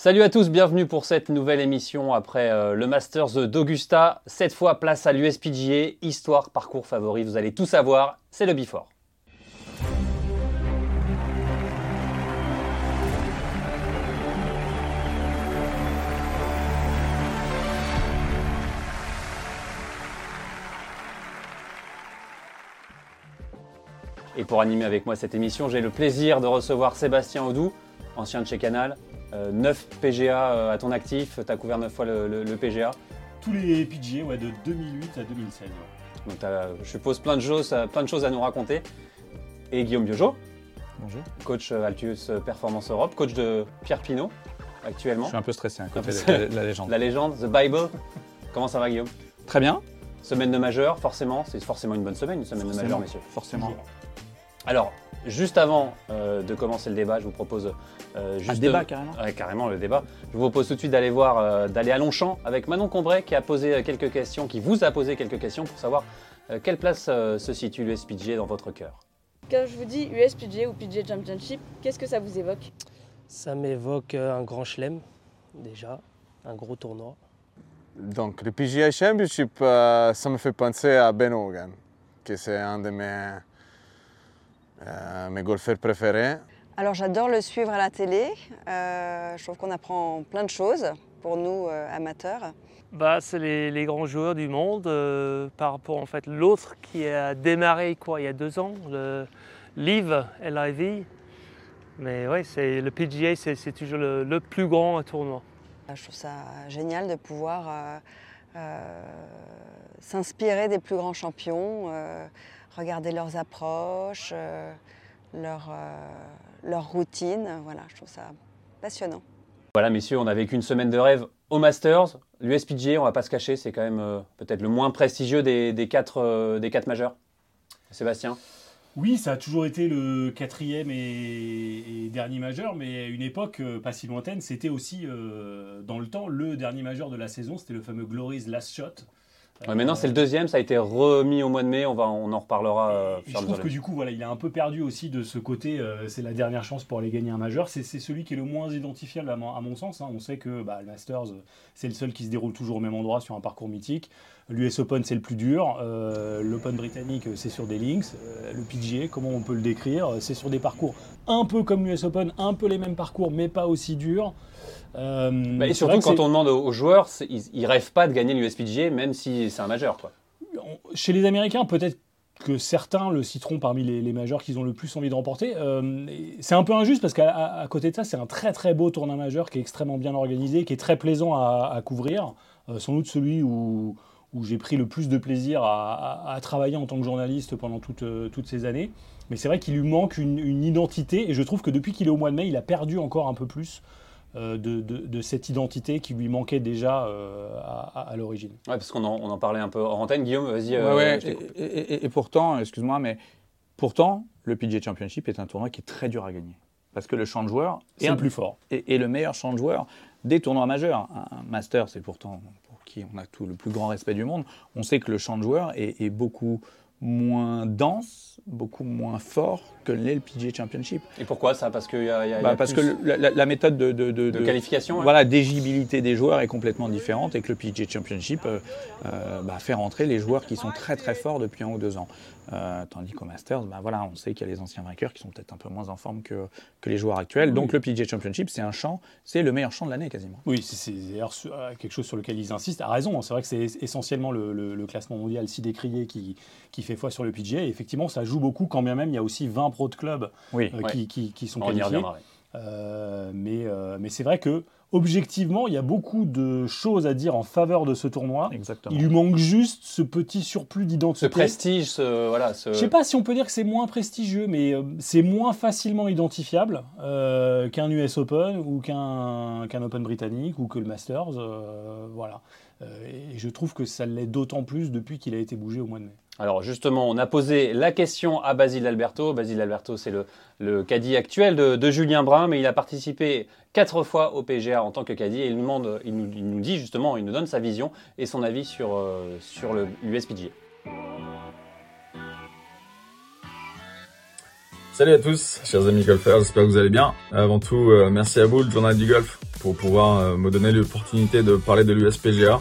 Salut à tous, bienvenue pour cette nouvelle émission après euh, le Masters d'Augusta. Cette fois, place à l'USPGA, histoire, parcours favori, vous allez tout savoir, c'est le Before. Et pour animer avec moi cette émission, j'ai le plaisir de recevoir Sébastien Audou, ancien de chez Canal, 9 PGA euh, à ton actif, tu as couvert 9 fois le, le- le PGA. Tous les PGA ouais, de 2008 à 2016. ouais. Donc tu as, je suppose, plein de, choses, euh, plein de choses à nous raconter. Et Guillaume Biojo, Bonjour. coach euh, Altius Performance Europe, coach de Pierre Pinot Je actuellement. suis un peu stressé à côté de la, de la légende. La légende, The Bible. Comment ça va Guillaume? Très bien. Semaine de majeur, forcément, c'est forcément une bonne semaine, une semaine de majeur, messieurs. Forcément. Alors, juste avant euh, de commencer le débat, je vous propose euh, Un juste débat carrément. Ouais, carrément le débat. Je vous propose tout de suite d'aller voir, euh, d'aller à Longchamp avec Manon Combray qui a posé euh, quelques questions, qui vous a posé quelques questions pour savoir euh, quelle place euh, se situe l'USPGA dans votre cœur. Quand je vous dis USPGA ou PGA Championship, qu'est-ce que ça vous évoque? Ça m'évoque euh, un grand chelem, déjà, un gros tournoi. Donc, le PGA Championship, euh, ça me fait penser à Ben Hogan, que c'est un de mes, euh, mes golfeurs préférés. Alors j'adore le suivre à la télé. Euh, je trouve qu'on apprend plein de choses pour nous euh, amateurs. Bah, c'est les, les grands joueurs du monde euh, par rapport en fait l'autre qui a démarré quoi il y a deux ans, le Live LIV. Mais ouais, c'est le PGA, c'est c'est toujours le, le plus grand tournoi. Je trouve ça génial de pouvoir euh, euh, s'inspirer des plus grands champions, euh, regarder leurs approches, euh, leur, euh, leur routine. Voilà, je trouve ça passionnant. Voilà, messieurs, on a vécu une semaine de rêve au Masters. L'USPGA, on va pas se cacher, c'est quand même euh, peut-être le moins prestigieux des, des quatre, euh, des quatre majeurs. Sébastien? Oui, ça a toujours été le quatrième et, et dernier majeur, mais à une époque euh, pas si lointaine, c'était aussi euh, dans le temps le dernier majeur de la saison. C'était le fameux Glory's Last Shot. Ouais, Maintenant, c'est le deuxième, ça a été remis au mois de mai, on, va, on en reparlera. euh, je trouve que du coup, voilà, il a un peu perdu aussi de ce côté. euh, c'est la dernière chance pour aller gagner un majeur. C'est celui qui est le moins identifiable à mon, à mon sens. hein. On sait que bah, le Masters, euh, c'est le seul qui se déroule toujours au même endroit sur un parcours mythique. L'US Open, c'est le plus dur. Euh, L'Open britannique, euh, c'est sur des links. Le PGA, comment on peut le décrire C'est sur des parcours un peu comme l'US Open, un peu les mêmes parcours, mais pas aussi durs. Euh, Bah, et surtout, quand on demande aux joueurs, ils, ils rêvent pas de gagner l'USPGA, même si c'est un majeur. Quoi. chez les Américains, peut-être que certains le citeront parmi les, les majeurs qu'ils ont le plus envie de remporter. Euh, c'est un peu injuste parce qu'à côté de ça, c'est un très très beau tournoi majeur qui est extrêmement bien organisé, qui est très plaisant à, à couvrir. Euh, sans doute celui où, où j'ai pris le plus de plaisir à, à- à travailler en tant que journaliste pendant toutes, toutes ces années. Mais c'est vrai qu'il lui manque une, une identité et je trouve que depuis qu'il est au mois de mai, il a perdu encore un peu plus de, de- de cette identité qui lui manquait déjà euh, à, à- à l'origine. Ouais, parce qu'on en, on en parlait un peu hors antenne. Guillaume, vas-y. Ouais, euh, ouais, et, et- et- et pourtant, excuse-moi, mais pourtant, le PGA Championship est un tournoi qui est très dur à gagner. Parce que le champ de joueurs est, le un- plus fort. est le meilleur champ de joueurs des tournois majeurs. Un Master, c'est pourtant pour qui on a tout le plus grand respect du monde. On sait que le champ de joueurs est, est beaucoup moins dense, beaucoup moins fort que l'est le PGA Championship. Et pourquoi ça? Parce qu'il y a, il y a- il y Bah, a parce plus que la, la méthode de, de, de- de de- qualification. ouais. voilà, d'éligibilité des joueurs est complètement différente et que le PGA Championship euh, euh, bah, fait rentrer les joueurs qui sont très très forts depuis un ou deux ans. Euh, tandis qu'au Masters, bah, voilà, on sait qu'il y a les anciens vainqueurs qui sont peut-être un peu moins en forme que, que les joueurs actuels. Donc le PGA Championship, c'est un champ, c'est le meilleur champ de l'année quasiment. Oui, c'est- euh, quelque chose sur lequel ils insistent. À raison, c'est vrai que c'est essentiellement le, le- le classement mondial si décrié qui, qui fait foi sur le PGA. Et effectivement, ça joue beaucoup quand bien même il y a aussi 20 pros de club Oui. euh, Ouais. qui, qui- qui sont On y qualifiés. Euh, mais euh, mais c'est vrai que objectivement, il y a beaucoup de choses à dire en faveur de ce tournoi. Exactement. Il lui manque juste ce petit surplus Ce d'identité. prestige, ce, voilà, ce... Je sais pas si on peut dire que c'est moins prestigieux, mais euh, c'est moins facilement identifiable euh, qu'un US Open ou qu'un Open britannique ou que le Masters. euh, voilà. Et je trouve que ça l'est d'autant plus depuis qu'il a été bougé au mois de mai. Alors justement, on a posé la question à Basile Alberto. Basile Alberto, c'est le, le caddie actuel de, Julien Brun, mais il a participé quatre fois au PGA en tant que caddie il nous, demande, il nous, dit justement, il nous donne sa vision et son avis sur, euh, le USPGA. Salut à tous, chers amis golfeurs, j'espère que vous allez bien. Avant tout, euh, merci à vous, le journal du golf, pour pouvoir euh, me donner l'opportunité de parler de l'USPGA.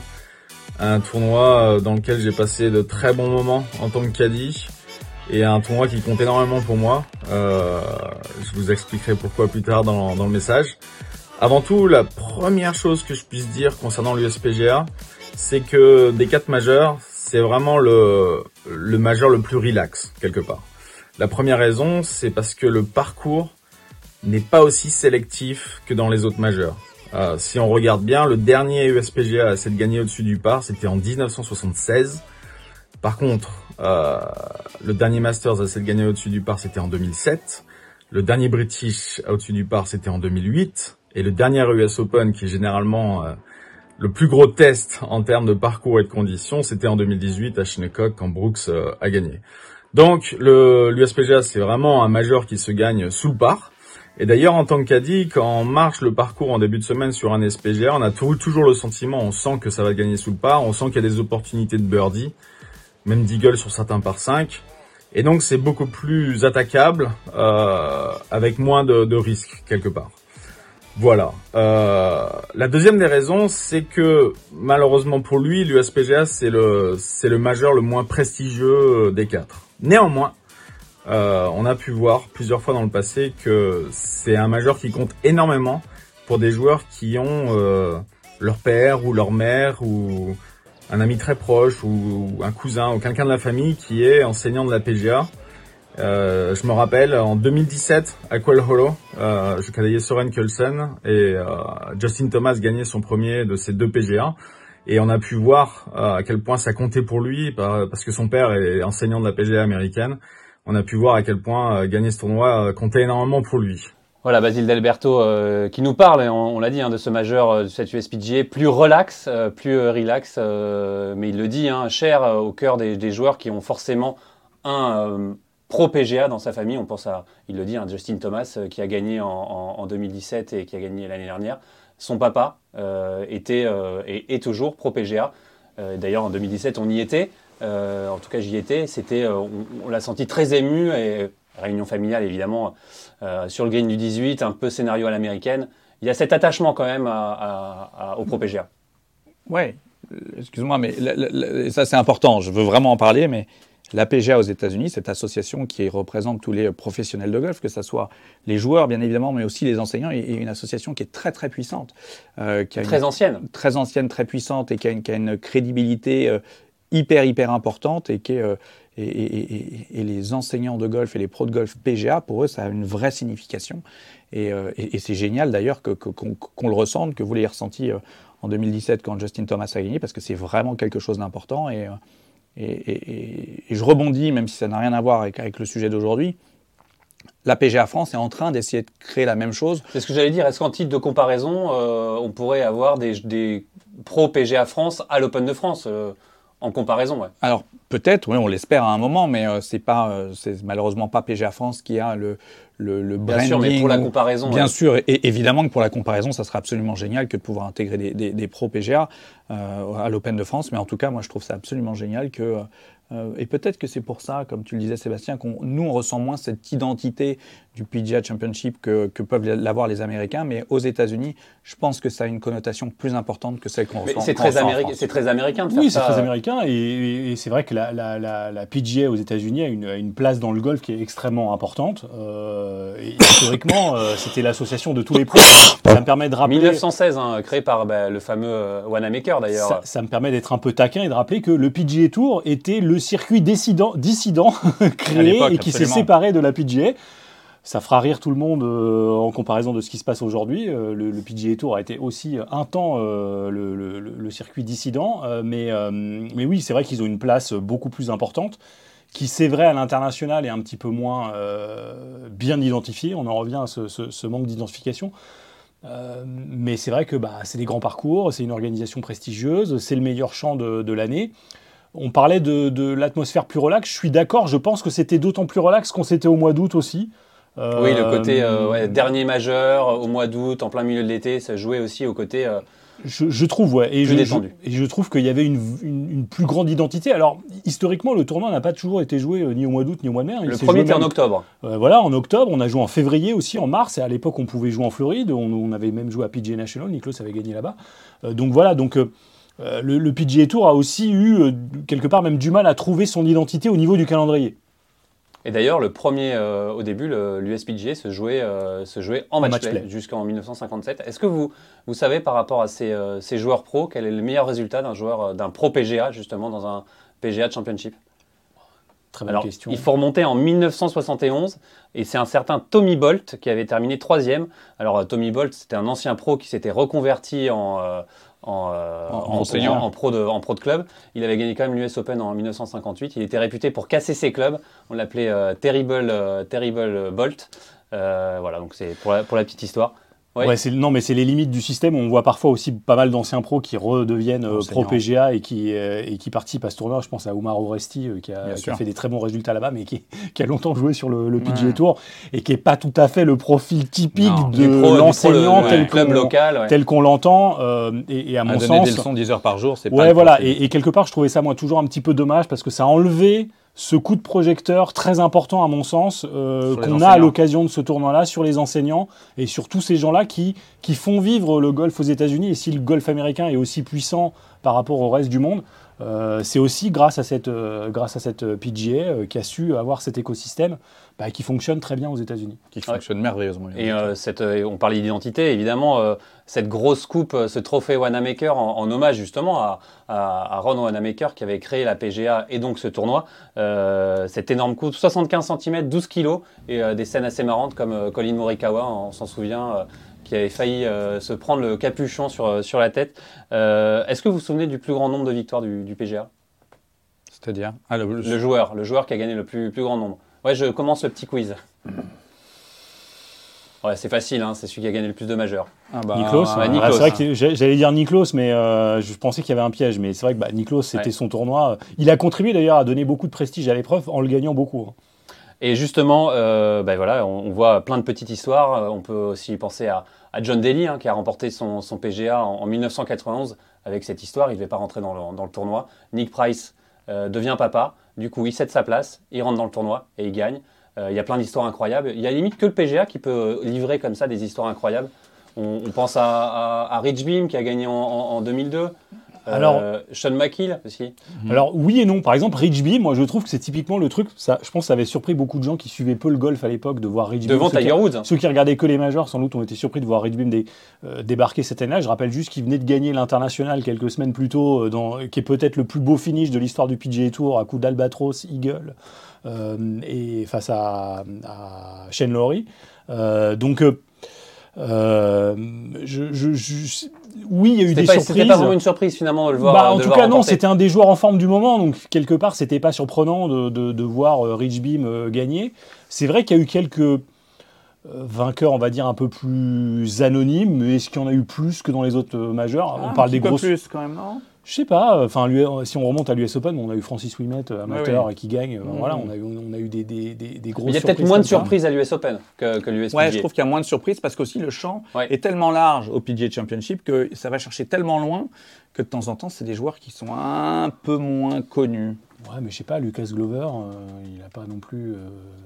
Un tournoi euh, dans lequel j'ai passé de très bons moments en tant que caddie et un tournoi qui compte énormément pour moi. Euh, je vous expliquerai pourquoi plus tard dans, le message. Avant tout, la première chose que je puisse dire concernant l'USPGA, c'est que des quatre majeurs, c'est vraiment le majeur le plus relax, quelque part. La première raison, c'est parce que le parcours n'est pas aussi sélectif que dans les autres majeurs. Euh, si on regarde bien, le dernier USPGA à s'être gagné au-dessus du par, c'était en 1976. Par contre, euh, le dernier Masters à s'être gagné au-dessus du par, c'était en 2007. Le dernier British au-dessus du par, c'était en 2008. Et le dernier US Open, qui est généralement euh, le plus gros test en termes de parcours et de conditions, c'était en 2018 à Shinnecock quand Brooks euh, a gagné. Donc l'USPGA c'est vraiment un majeur qui se gagne sous le par. Et d'ailleurs en tant que caddie, quand on marche le parcours en début de semaine sur un SPGA, on a toujours le sentiment, on sent que ça va gagner sous le par, on sent qu'il y a des opportunités de birdie, même d'eagle sur certains par 5. Et donc c'est beaucoup plus attaquable, euh, avec moins de, risques quelque part. Voilà. Euh, la deuxième des raisons, c'est que malheureusement pour lui, l'USPGA c'est le c'est le majeur le moins prestigieux des quatre. Néanmoins, euh, on a pu voir plusieurs fois dans le passé que c'est un majeur qui compte énormément pour des joueurs qui ont euh, leur père ou leur mère ou un ami très proche ou un cousin ou quelqu'un de la famille qui est enseignant de la PGA. Euh, je me rappelle en 2017 à Quail Hollow, euh, je cadayais Soren Kelsen et euh, Justin Thomas gagnait son premier de ces deux PGA. Et on a pu voir euh, à quel point ça comptait pour lui, parce que son père est enseignant de la PGA américaine. On a pu voir à quel point euh, gagner ce tournoi euh, comptait énormément pour lui. Voilà, Basile D'Alberto euh, qui nous parle, on, l'a dit, hein, de ce majeur euh, de plus relax, plus relax, mais il le dit, hein, cher au cœur des, joueurs qui ont forcément un pro PGA dans sa famille. On pense à, il le dit, hein, Justin Thomas qui a gagné en, en, en 2017 et qui a gagné l'année dernière. Son papa était et est toujours pro PGA. D'ailleurs, en 2017, on y était. Euh, en tout cas, j'y étais. C'était, euh, on, on l'a senti très ému et réunion familiale évidemment euh, sur le green du 18, un peu scénario à l'américaine. Il y a cet attachement quand même à, à, à, au pro PGA. Ouais, excuse-moi, mais la, la, la, ça c'est important. Je veux vraiment en parler, mais la PGA aux États-Unis, cette association qui représente tous les professionnels de golf, que ce soit les joueurs bien évidemment, mais aussi les enseignants, est une association qui est très très puissante, euh, qui a très une, ancienne, très ancienne, très puissante et qui a une, qui a une crédibilité euh, hyper hyper importante et qui euh, et, les enseignants de golf et les pros de golf PGA, pour eux, ça a une vraie signification. Et, euh, c'est génial d'ailleurs qu'on que, qu le ressente, que vous l'ayez ressenti euh, en 2017 quand Justin Thomas a gagné, parce que c'est vraiment quelque chose d'important. Et, je rebondis, même si ça n'a rien à voir avec, le sujet d'aujourd'hui. La PGA France est en train d'essayer de créer la même chose. C'est ce que j'allais dire. Est-ce qu'en titre de comparaison, on pourrait avoir des, pros PGA France à l'Open de France en comparaison, ouais. Alors peut-être, oui, on l'espère à un moment, mais euh, c'est pas, euh, c'est malheureusement pas PGA France qui a le le, le bien sûr, mais pour la comparaison, bien ouais. sûr, et évidemment que pour la comparaison, ça serait absolument génial que de pouvoir intégrer des, des, des pros PGA euh, à l'Open de France. Mais en tout cas, moi, je trouve ça absolument génial que et peut-être que c'est pour ça, comme tu le disais Sébastien, qu'on nous on ressent moins cette identité du PGA Championship que, que peuvent l'avoir les Américains, mais aux États-Unis, je pense que ça a une connotation plus importante que celle qu'on ressent. C'est très, Américain, c'est très américain de faire oui, ça. Oui, c'est très américain, et, et c'est vrai que la, la, la, la, PGA aux États-Unis a une, une, place dans le golf qui est extrêmement importante. Euh, et historiquement, euh, c'était l'association de tous les pros. Ça me permet de rappeler. 1916, hein, créé par bah, le fameux euh, Wanamaker d'ailleurs. Ça, ça, me permet d'être un peu taquin et de rappeler que le PGA Tour était le circuit dissident, dissident créé et qui s'est séparé de la PGA. Ça fera rire tout le monde euh, en comparaison de ce qui se passe aujourd'hui. Euh, le, PGA Tour a été aussi un temps euh, le, circuit dissident, mais, oui, c'est vrai qu'ils ont une place beaucoup plus importante, qui c'est vrai à l'international est un petit peu moins bien identifiée. On en revient à ce, manque d'identification. Mais c'est vrai que bah, c'est des grands parcours, c'est une organisation prestigieuse, c'est le meilleur champ de, l'année. On parlait de, l'atmosphère plus relax. Je suis d'accord. Je pense que c'était d'autant plus relax qu'on s'était au mois d'août aussi. Euh, oui, le côté euh, ouais, dernier majeur au mois d'août, en plein milieu de l'été, ça jouait aussi au côté. Je, je trouve, ouais. Et je, détendu. je- et je trouve qu'il y avait une, une- une plus grande identité. Alors, historiquement, le tournoi n'a pas toujours été joué euh, ni au mois d'août ni au mois de mai. Il Le premier était en octobre. Euh, voilà, en octobre, on a joué en février aussi, en mars, et à l'époque on pouvait jouer en Floride, on, on avait même joué à PGA National, Niklos avait gagné là-bas. Euh, donc voilà, donc euh, euh, le, le PGA Tour a aussi eu euh, quelque part même du mal à trouver son identité au niveau du calendrier. Et d'ailleurs, le premier, euh, au début, l'USPGA se jouait, euh, se jouait en match, match play, play. jusqu'en 1957. Est-ce que vous, vous savez par rapport à ces, euh, ces joueurs pro, quel est le meilleur résultat d'un joueur, d'un pro PGA justement dans un PGA Championship? Très bonne Alors, question. il faut remonter en 1971 et c'est un certain Tommy Bolt qui avait terminé troisième. Alors, Tommy Bolt, c'était un ancien pro qui s'était reconverti en, euh, en, euh, En- pro de, en pro de club. Il avait gagné quand même l'US Open en 1958. Il était réputé pour casser ses clubs. On l'appelait euh, Terrible, euh, Terrible Bolt. Euh, voilà, donc c'est pour la, pour la petite histoire. Ouais. Ouais, c'est- non, mais c'est les limites du système. On voit parfois aussi pas mal d'anciens pros qui redeviennent euh, pro. PGA et qui, euh, et qui participent à ce tournoi. Je pense à Omar Oresti euh, qui, a, qui fait des très bons résultats là-bas, mais qui, qui a longtemps joué sur le, le PGA Ouais. Tour et qui n'est pas tout à fait le profil typique Non, de l'enseignant le tel qu'on local. tel qu'on l'entend. euh, et, et à À mon donner sens, des leçons 10 heures par jour, c'est pas Ouais, voilà. Et, et quelque part, je trouvais ça, moi, toujours un petit peu dommage parce que ça a enlevé ce coup de projecteur très important, à mon sens, euh, qu'on a à l'occasion de ce tournoi-là, sur les enseignants et sur tous ces gens-là qui, qui font vivre le golf aux États-Unis. Et si le golf américain est aussi puissant par rapport au reste du monde, euh, c'est aussi grâce à cette, euh, grâce à cette euh, PGA euh, qui a su avoir cet écosystème bah, qui fonctionne très bien aux États-Unis. qui fonctionne merveilleusement. Et euh, cette, euh, on parlait d'identité, évidemment, euh, cette grosse coupe, ce trophée Wanamaker en, en hommage justement à, à- à Ron Wanamaker qui avait créé la PGA et donc ce tournoi. Euh, cette énorme coupe, 75 cm, 12 kg et euh, des scènes assez marrantes comme euh, Colin Morikawa, on s'en souvient, euh, qui avait failli euh, se prendre le capuchon sur, euh, sur la tête. Euh, Est-ce que vous vous souvenez du plus grand nombre de victoires du, du PGA C'est-à-dire? Ah, le- Le joueur, le joueur qui a gagné le plus, plus grand nombre. Ouais, je commence le petit quiz. Ouais, c'est facile, hein, c'est celui qui a gagné le plus de majeurs. ah bah, Niklos, ouais, Ah, Niklos. c'est vrai que j'allais dire Niklos, mais euh, je pensais qu'il y avait un piège. Mais c'est vrai que bah, Niklos, c'était Ouais. son tournoi. Il a contribué d'ailleurs à donner beaucoup de prestige à l'épreuve en le gagnant beaucoup. hein. Et justement, euh, ben voilà, on, voit plein de petites histoires. Euh, on peut aussi penser à, John Daly, hein, qui a remporté son, PGA en, 1991 avec cette histoire. Il ne devait pas rentrer dans le, tournoi. Nick Price euh, devient papa. Du coup, il cède sa place, il rentre dans le tournoi et il gagne. Il y a plein d'histoires incroyables. Il y a limite que le PGA qui peut livrer comme ça des histoires incroyables. On, pense à, Rich Beam qui a gagné en 2002. Euh, Alors, Sean McKill aussi. Mhm. Alors oui et non. Par exemple, Rigby, moi je trouve que c'est typiquement le truc. Ça, je pense, que ça avait surpris beaucoup de gens qui suivaient peu le golf à l'époque de voir Rigby. Devant Tiger Woods. Hein. Ceux qui regardaient que les majors, sans doute, ont été surpris de voir Rigby dé, euh, débarquer cette année-là. Je rappelle juste qu'il venait de gagner l'international quelques semaines plus tôt, euh, qui est peut-être le plus beau finish de l'histoire du PGA Tour à coup d'albatros, eagle, euh, et face à, à Shane donc je oui, il y a eu des pas, surprises. c'était pas vraiment une surprise finalement de le voir. Bah, en de le tout cas, non, c'était un des joueurs en forme du moment, donc quelque part, c'était pas surprenant de, de- de voir euh, Rich Beam euh, gagner. C'est vrai qu'il y a eu quelques euh, vainqueurs, on va dire, un peu plus anonymes, mais est-ce qu'il y en a eu plus que dans les autres euh, majeurs? On parle des grosses. plus quand même, non? Je sais pas, enfin, l'U- si on remonte à l'US Open, on a eu Francis Ouimet, euh, amateur, Ouais, qui gagne. euh, Mhm. Voilà, on a eu, on a eu des, des, des, des grosses Il y a peut-être moins de ça. surprises à l'US Open que, que l'US Ouais, je trouve qu'il y a moins de surprises parce qu'aussi le champ Ouais. est tellement large au PGA Championship que ça va chercher tellement loin que de temps en temps, c'est des joueurs qui sont un peu moins connus. Ouais, mais je sais pas, Lucas Glover, euh, il a pas non plus. euh,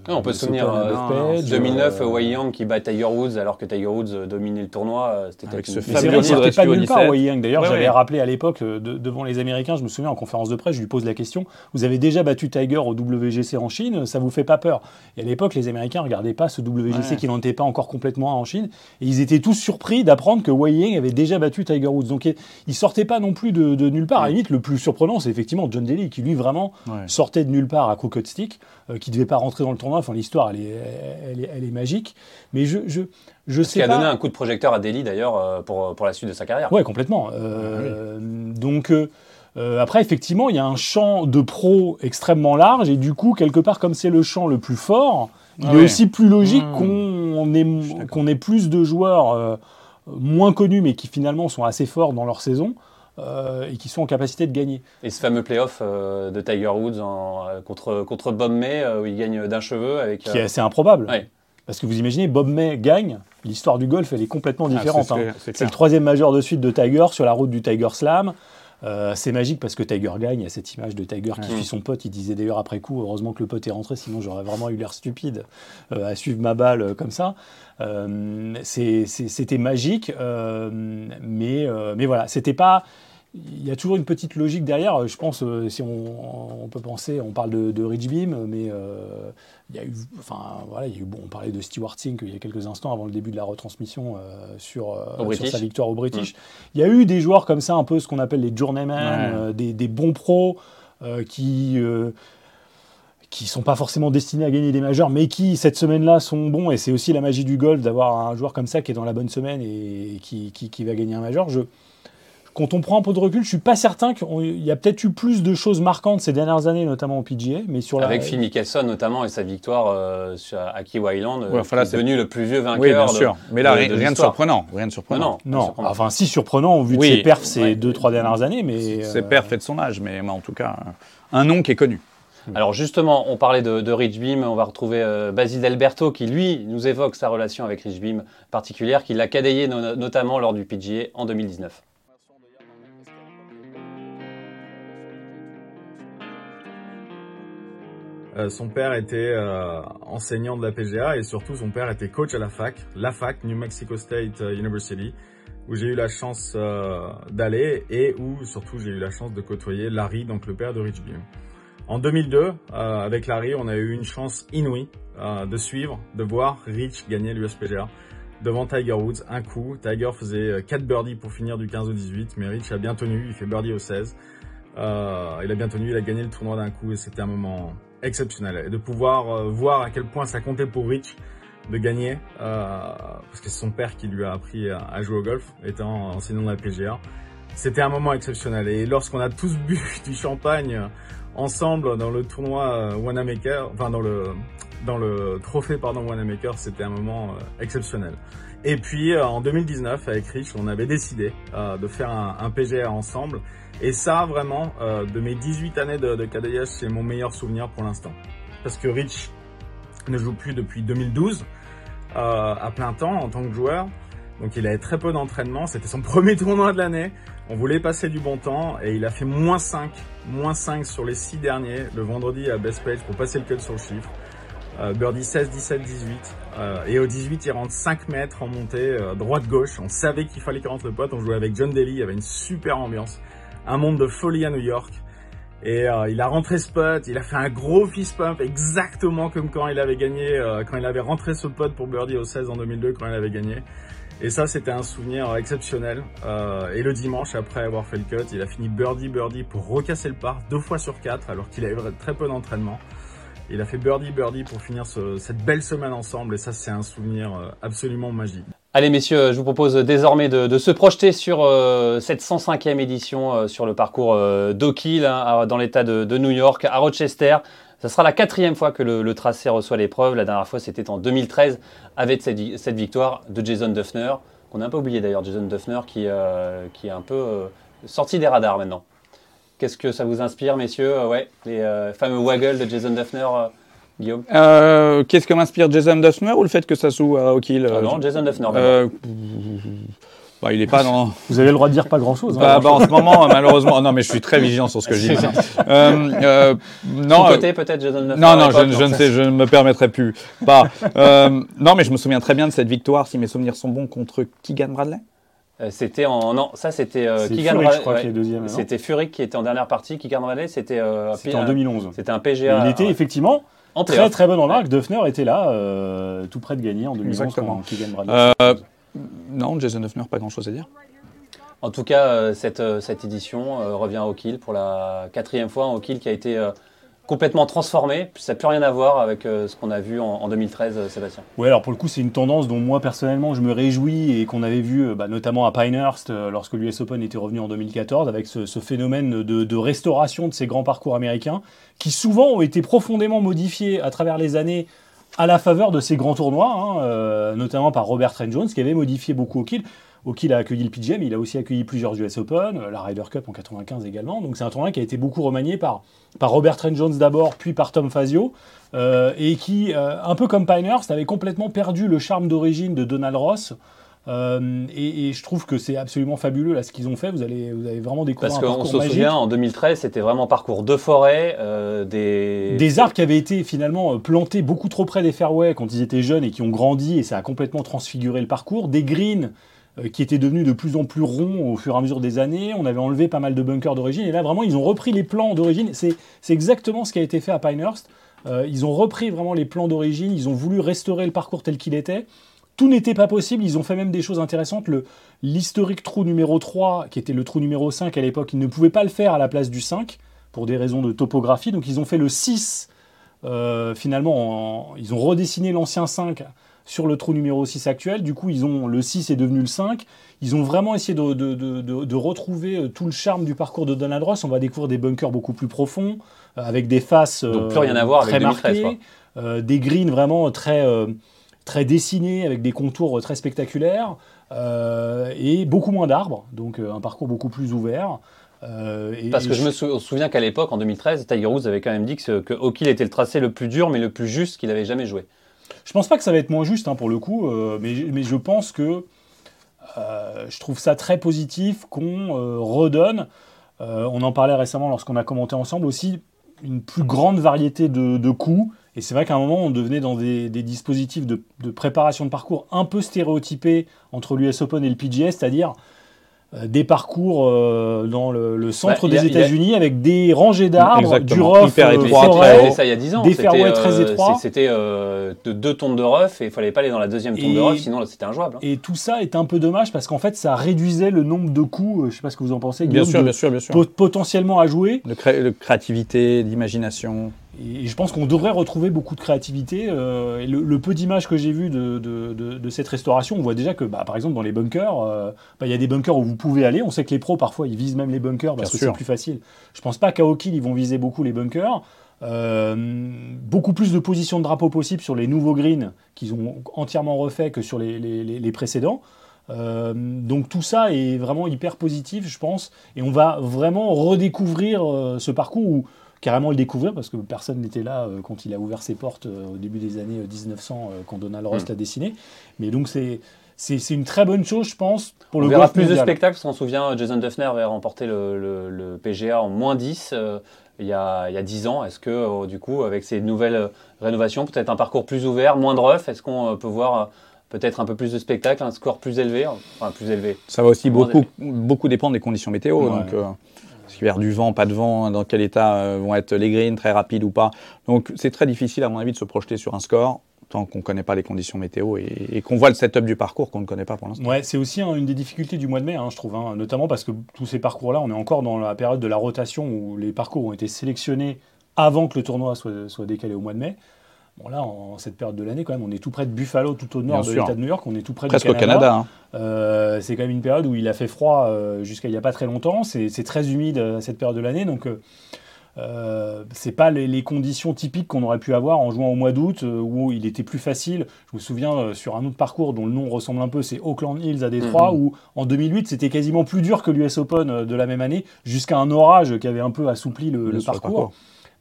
Non, on peut se souvenir Open à euh, Bethpage, 2009, euh, Wei Yang qui bat Tiger Woods alors que Tiger Woods dominait le tournoi. C'était Avec ce Fabuleux sortait pas de nulle part, 17. Wei Yang. D'ailleurs, Ouais, j'avais ouais. rappelé à l'époque, de- devant les Américains, je me souviens en conférence de presse, je lui pose la question Vous avez déjà battu Tiger au WGC en Chine, ça vous fait pas peur? Et à l'époque, les Américains regardaient pas ce WGC Ouais. qui n'en était pas encore complètement en Chine. Et ils étaient tous surpris d'apprendre que Wei Yang avait déjà battu Tiger Woods. Donc il- il sortait pas non plus de, de nulle part. À la limite, le plus surprenant, c'est effectivement John Daly, qui lui vraiment Ouais. sortait de nulle part à Crooked Stick, euh, qui devait pas rentrer dans le tournoi. Enfin, l'histoire, elle est, elle, est, elle est magique. Mais je, je, je Ce sais qui a pas. donné un coup de projecteur à Delhi d'ailleurs euh, pour, pour la suite de sa carrière. Ouais, complètement. Euh, Donc, euh, euh, après, effectivement, il y a un champ de pro extrêmement large, et du coup, quelque part, comme c'est le champ le plus fort, il Ah est aussi plus logique Mmh. qu'on ait, plus de joueurs euh, moins connus, mais qui finalement sont assez forts dans leur saison. Euh, et qui sont en capacité de gagner. Et ce fameux playoff euh, de Tiger Woods en, euh, contre, contre Bob May euh, où il gagne d'un cheveu avec. Qui est assez improbable. ouais. Parce que vous imaginez, Bob May gagne, l'histoire du golf, elle est complètement Ah, différente. c'est hein. c'est le troisième majeur de suite de Tiger sur la route du Tiger Slam. Euh, c'est magique parce que Tiger gagne. Il y a cette image de Tiger qui Ouais. suit son pote. Il disait d'ailleurs après coup, heureusement que le pote est rentré, sinon j'aurais vraiment eu l'air stupide euh, à suivre ma balle euh, comme ça. Euh, C'était magique, euh, mais, euh, mais voilà, c'était pas. Il y a toujours une petite logique derrière. Je pense, euh, si on, on peut penser, on parle de, de Rich Beam, mais euh, il y a eu, enfin voilà, il y a eu, bon, on parlait de Stewart Sink il y a quelques instants avant le début de la retransmission euh, sur, euh, sa victoire au British. Il y a eu des joueurs comme ça, un peu ce qu'on appelle les journeymen, Ouais. euh, des, des bons pros euh, qui euh, qui sont pas forcément destinés à gagner des majeurs, mais qui cette semaine-là sont bons. Et c'est aussi la magie du golf d'avoir un joueur comme ça qui est dans la bonne semaine et qui, qui- qui va gagner un majeur. Je, quand on prend un peu de recul, je suis pas certain qu'il y a peut-être eu plus de choses marquantes ces dernières années, notamment au PGA, mais sur la Avec Phil Mickelson notamment et sa victoire euh, sur- à Kiwa Island, Ouais, enfin là, qui est c'est- devenu le plus vieux vainqueur. Oui, bien de- sûr. Mais là, de- rien, de rien de l'histoire. surprenant. Rien de surprenant. non, non, surprenant. enfin si surprenant au vu Oui. de ses perfs ces Ouais. deux trois dernières années, mais C'est euh, père fait de son âge, mais, mais en tout cas, un nom qui est connu. Alors justement, on parlait de, de Rich Beam, on va retrouver euh, Basile Alberto qui lui nous évoque sa relation avec Rich Beam particulière, qu'il a cadayé no- notamment lors du PGA en 2019. Euh, son père était euh, enseignant de la PGA et surtout son père était coach à la fac, la fac New Mexico State euh, University, où j'ai eu la chance d'aller et où surtout j'ai eu la chance de côtoyer Larry, donc le père de Rich Beam. En 2002, euh, avec Larry, on a eu une chance inouïe de suivre, de voir Rich gagner l'USPGA devant Tiger Woods, un coup. Tiger faisait 4 birdies pour finir du 15 au 18, mais Rich a bien tenu, il fait birdie au 16. Euh, il a bien tenu, il a gagné le tournoi d'un coup et c'était un moment exceptionnel. Et de pouvoir euh, voir à quel point ça comptait pour Rich de gagner, euh, parce que c'est son père qui lui a appris à, jouer au golf, étant enseignant de la PGA. C'était un moment exceptionnel. Et lorsqu'on a tous bu du champagne ensemble dans le tournoi euh, Wanamaker, enfin dans le dans le trophée pardon Wanamaker, c'était un moment euh, exceptionnel. Et puis en 2019 avec Rich, on avait décidé de faire un, un PGA ensemble. Et ça, vraiment, euh, de mes 18 années de, de cadayage, c'est mon meilleur souvenir pour l'instant. Parce que Rich ne joue plus depuis 2012 euh, à plein temps en tant que joueur. Donc il avait très peu d'entraînement. C'était son premier tournoi de l'année. On voulait passer du bon temps et il a fait moins 5, moins 5 sur les 6 derniers le vendredi à Best Page pour passer le cut sur le chiffre. Euh, birdie 16, 17, 18. Euh, et au 18, il rentre 5 mètres en montée, euh, droite-gauche. On savait qu'il fallait qu'il rentre le pote. On jouait avec John Daly. Il y avait une super ambiance. Un monde de folie à New York. Et euh, il a rentré ce putt, il a fait un gros fist pump, exactement comme quand il avait gagné, euh, quand il avait rentré ce putt pour birdie au 16 en 2002, quand il avait gagné. Et ça, c'était un souvenir exceptionnel. Euh, et le dimanche, après avoir fait le cut, il a fini birdie birdie pour recasser le par deux fois sur quatre, alors qu'il avait très peu d'entraînement. Il a fait birdie birdie pour finir ce- cette belle semaine ensemble. Et ça, c'est un souvenir euh, absolument magique. Allez messieurs, je vous propose désormais de, se projeter sur euh, cette 105e édition euh, sur le parcours euh, d'Oak Hill, hein, dans l'état de, New York, à Rochester. Ça sera la quatrième fois que le, tracé reçoit l'épreuve. La dernière fois, c'était en 2013 avec cette, vi- cette victoire de Jason Duffner, qu'on a un peu oublié d'ailleurs, Jason Duffner, qui, euh, qui est un peu sorti des radars maintenant. Qu'est-ce que ça vous inspire, messieurs? Ouais, les fameux waggles de Jason Duffner, Guillaume Euh, Qu'est-ce que m'inspire Jason Duffner ou le fait que ça joue à Oak Hill Ah euh, Non, Jason Duffner. euh, bah, il est pas dans. vous avez le droit de dire pas grand chose. Bah, bah, en ce moment, malheureusement, non, mais je suis très vigilant sur ce que je dis. Euh, euh, non, Son euh, côté peut-être Jason Duffner non, non, je, ne sais, je ne me permettrai plus. Pas. Euh, non, mais je me souviens très bien de cette victoire, si mes souvenirs sont bons, contre Keegan Bradley. Euh, C'était en non, ça c'était euh, Keegan Furyk, Bradley, je crois, ouais. qui est deuxième. non? C'était Furyk qui était en dernière partie. Keegan Bradley, c'était euh, C'était en 2011. C'était un PGA. il était ouais, effectivement en très très bon dans l'arc. Duffner était là, euh, tout près de gagner en 2011 Exactement. quand Keegan Bradley. Euh, non, Jason Duffner, pas grand-chose à dire. En tout cas, euh, cette, cette édition revient au kill pour la quatrième fois. Un kill qui a été euh, complètement transformé. Ça n'a plus rien à voir avec euh, ce qu'on a vu en, en 2013, euh, Sébastien. Ouais, alors pour le coup, c'est une tendance dont moi personnellement je me réjouis et qu'on avait vu euh, bah, notamment à Pinehurst lorsque l'US Open était revenu en 2014 avec ce, phénomène de, restauration de ces grands parcours américains qui souvent ont été profondément modifiés à travers les années à la faveur de ces grands tournois, hein, notamment par Robert Trent Jones qui avait modifié beaucoup au kill. O'Kill a accueilli le PGA, mais il a aussi accueilli plusieurs US Open, euh, la Ryder Cup en 95 également. Donc c'est un tournoi qui a été beaucoup remanié par, par Robert Trent Jones d'abord, puis par Tom Fazio, euh, et qui, euh, un peu comme Pinehurst, avait complètement perdu le charme d'origine de Donald Ross. Euh, et, et je trouve que c'est absolument fabuleux là ce qu'ils ont fait. Vous allez, vous allez vraiment découvrir Parce un qu'on se souvient, en 2013, c'était vraiment parcours de forêt, euh, des... Des arbres qui avaient été finalement plantés beaucoup trop près des fairways quand ils étaient jeunes et qui ont grandi et ça a complètement transfiguré le parcours. Des greens qui étaient devenus de plus en plus ronds au fur et à mesure des années. On avait enlevé pas mal de bunkers d'origine et là vraiment ils ont repris les plans d'origine. C'est exactement ce qui a été fait à Pinehurst. Euh, ils ont repris vraiment les plans d'origine, ils ont voulu restaurer le parcours tel qu'il était. Tout n'était pas possible, ils ont fait même des choses intéressantes. L'historique trou numéro 3, qui était le trou numéro 5 à l'époque, ils ne pouvaient pas le faire à la place du 5 pour des raisons de topographie. Donc ils ont fait le 6 euh, finalement, en- ils ont redessiné l'ancien 5 sur le trou numéro 6 actuel. Du coup, ils ont, le 6 est devenu le 5. Ils ont vraiment essayé de, de- de- de- de retrouver euh, tout le charme du parcours de Donald Ross. On va découvrir des bunkers beaucoup plus profonds, euh, avec des faces Donc, euh, plus rien à voir très 2013, marquées, des greens vraiment très, très dessinés, avec des contours très spectaculaires, et beaucoup moins d'arbres, donc un parcours beaucoup plus ouvert. Euh, et- Parce que je me sou- souviens qu'à l'époque, en 2013, Tiger Woods avait quand même dit que, que O'Kill était le tracé le plus dur, mais le plus juste qu'il avait jamais joué. Je pense pas que ça va être moins juste hein, pour le coup, euh, mais, mais je pense que euh, je trouve ça très positif qu'on euh, redonne. on en parlait récemment lorsqu'on a commenté ensemble aussi une plus grande variété de, de coups. Et c'est vrai qu'à un moment, on devenait dans des, des dispositifs de, de préparation de parcours un peu stéréotypés entre l'US Open et le PGA, c'est-à-dire des parcours euh, dans le, le centre Bah, a- des a- États-Unis avec des rangées d'arbres, du rough, Hyper euh, étroit, forêt. ça il y a 10 ans. des fairways euh, très étroits. C'était euh, de deux tonnes de rough et il fallait pas aller dans la deuxième tonne Et- de rough, sinon là, c'était injouable. hein. Et tout ça est un peu dommage parce qu'en fait, ça réduisait le nombre de coups, euh, je sais pas ce que vous en pensez, Bien sûr, de- bien sûr, bien sûr. pot- potentiellement à jouer. De, cré- de créativité, d'imagination. Et je pense qu'on devrait retrouver beaucoup de créativité. euh, et le, le peu d'images que j'ai vues de, de- de- de cette restauration, on voit déjà que, bah, par exemple, dans les bunkers, euh, bah, il y a des bunkers où vous pouvez aller. On sait que les pros, parfois, ils visent même les bunkers parce Bien que c'est plus facile. Je pense pas qu'à O'Kill, ils vont viser beaucoup les bunkers. Euh, beaucoup plus de positions de drapeau possible sur les nouveaux greens qu'ils ont entièrement refait que sur les, les- les- les précédents. Euh, donc tout ça est vraiment hyper positif, je pense, et on va vraiment redécouvrir euh, ce parcours ou carrément le découvrir parce que personne n'était là euh, quand il a ouvert ses portes euh, au début des années euh, 1900 euh, quand Donald Ross Mm. l'a dessiné. Mais donc c'est c'est une très bonne chose, je pense, pour On le verra golf plus de spectacles, parce qu'on se souvient, Jason Duffner avait remporté le, le- le PGA en moins 10 euh, il, y a, il y a 10 ans. Est-ce que, euh, du coup, avec ces nouvelles euh, rénovations, peut-être un parcours plus ouvert, moins de rough, est-ce qu'on euh, peut voir euh, peut-être un peu plus de spectacles, un score plus élevé Enfin, plus élevé? Ça va aussi beaucoup, beaucoup dépendre des conditions météo. Ouais. Donc, du vent, pas de vent, dans quel état euh, vont être les greens, très rapides ou pas. Donc c'est très difficile, à mon avis, de se projeter sur un score tant qu'on ne connaît pas les conditions météo et, qu'on voit le setup du parcours qu'on ne connaît pas pour l'instant. C'est aussi hein, une des difficultés du mois de mai, hein, je trouve, hein, notamment parce que tous ces parcours-là, on est encore dans la période de la rotation où les parcours ont été sélectionnés avant que le tournoi soit décalé au mois de mai. Bon là, en cette période de l'année, quand même, on est tout près de Buffalo, tout au nord Bien de l'État de New York, on est tout près Presque du au Canada. hein. Euh, c'est quand même une période où il a fait froid euh, jusqu'à il n'y a pas très longtemps. C'est très humide euh, à cette période de l'année, donc euh, euh, c'est pas les, les conditions typiques qu'on aurait pu avoir en jouant au mois d'août euh, où il était plus facile. Je me souviens euh, sur un autre parcours dont le nom ressemble un peu, c'est Auckland Hills à Détroit, Mhm. où en 2008 c'était quasiment plus dur que l'US Open euh, de la même année, jusqu'à un orage qui avait un peu assoupli le, Bien le sûr, le parcours. parcours.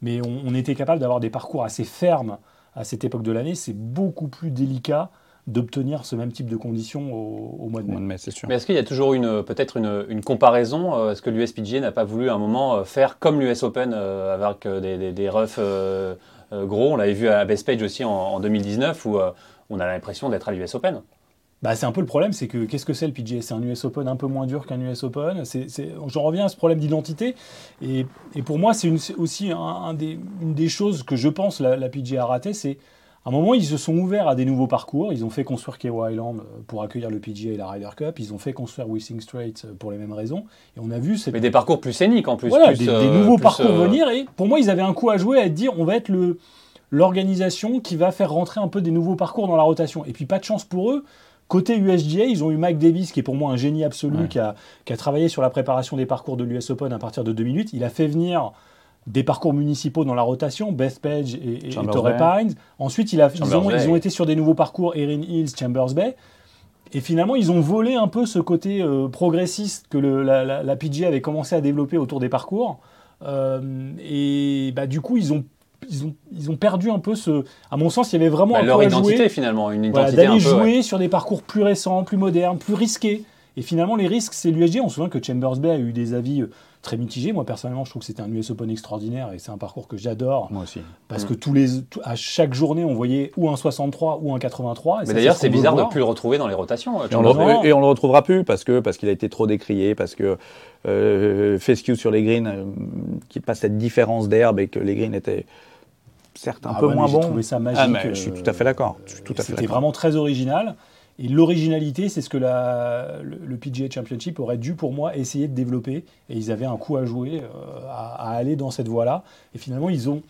Mais on, on était capable d'avoir des parcours assez fermes à cette époque de l'année. C'est beaucoup plus délicat d'obtenir ce même type de conditions au, au mois de mai. mois de mai, c'est sûr. Mais est-ce qu'il y a toujours une peut-être une, une comparaison euh, Est-ce que l'USPGA n'a pas voulu à un moment euh, faire comme l'US Open euh, avec des, des, gros? On l'avait vu à Best-Page aussi en, en 2019 où euh, on a l'impression d'être à l'US Open. Bah, c'est un peu le problème, c'est que qu'est-ce que c'est le PGA C'est un US Open un peu moins dur qu'un US Open? J'en reviens à ce problème d'identité. Et, et pour moi, c'est aussi un, un des, une des choses que je pense la, la PGA a raté. C'est à un moment, ils se sont ouverts à des nouveaux parcours. Ils ont fait construire KO Island euh, pour accueillir le PGA et la Ryder Cup. Ils ont fait construire Wishing Straits euh, pour les mêmes raisons. Et on a vu cette Mais des parcours plus scéniques en plus. voilà, plus, des, euh, nouveaux plus, parcours euh, venir. Et pour moi, ils avaient un coup à jouer à dire on va être le l'organisation qui va faire rentrer un peu des nouveaux parcours dans la rotation. Et puis pas de chance pour eux. Côté USGA, ils ont eu Mike Davis, qui est pour moi un génie absolu, Ouais. qui, a, qui a travaillé sur la préparation des parcours de l'US Open à partir de 2008. Il a fait venir des parcours municipaux dans la rotation, Bethpage et, et, et Torrey. Pines. Ensuite, il a, ils, ont, Bay. ils ont été sur des nouveaux parcours, Erin Hills, Chambers Bay. Et finalement, ils ont volé un peu ce côté euh, progressiste que le- la, la, la PGA avait commencé à développer autour des parcours. Euh, et bah, du coup, ils ont, ils, ont, ils ont perdu un peu ce. À mon sens, il y avait vraiment Bah, un leur peu à identité jouer. finalement, une Voilà, identité un d'aller ouais. jouer sur des parcours plus récents, plus modernes, plus risqués. Et finalement, les risques, c'est l'USG. On se souvient que Chambers Bay a eu des avis euh, très mitigés. Moi, personnellement, je trouve que c'était un US Open extraordinaire et c'est un parcours que j'adore Moi aussi. parce Mm. que tous les, tout- à chaque journée, on voyait ou un 63 ou un 83. et ça, Mais d'ailleurs, ce c'est bizarre de ne plus le retrouver dans les rotations. euh, Et on, le, et on le retrouvera plus parce que parce qu'il a été trop décrié, parce que euh, fescue sur les greens, euh, qu'il pas cette différence d'herbe et que les greens étaient certes un Ah peu ouais, moins j'ai bons. trouvé ça magique. Ah, mais je suis euh, tout à fait d'accord. Je suis tout à fait C'était d'accord. vraiment très original. Et l'originalité, c'est ce que la, le, le PGA Championship aurait dû, pour moi, essayer de développer. Et ils avaient un coup à jouer, euh, à, à aller dans cette voie-là. Et finalement, ils ont,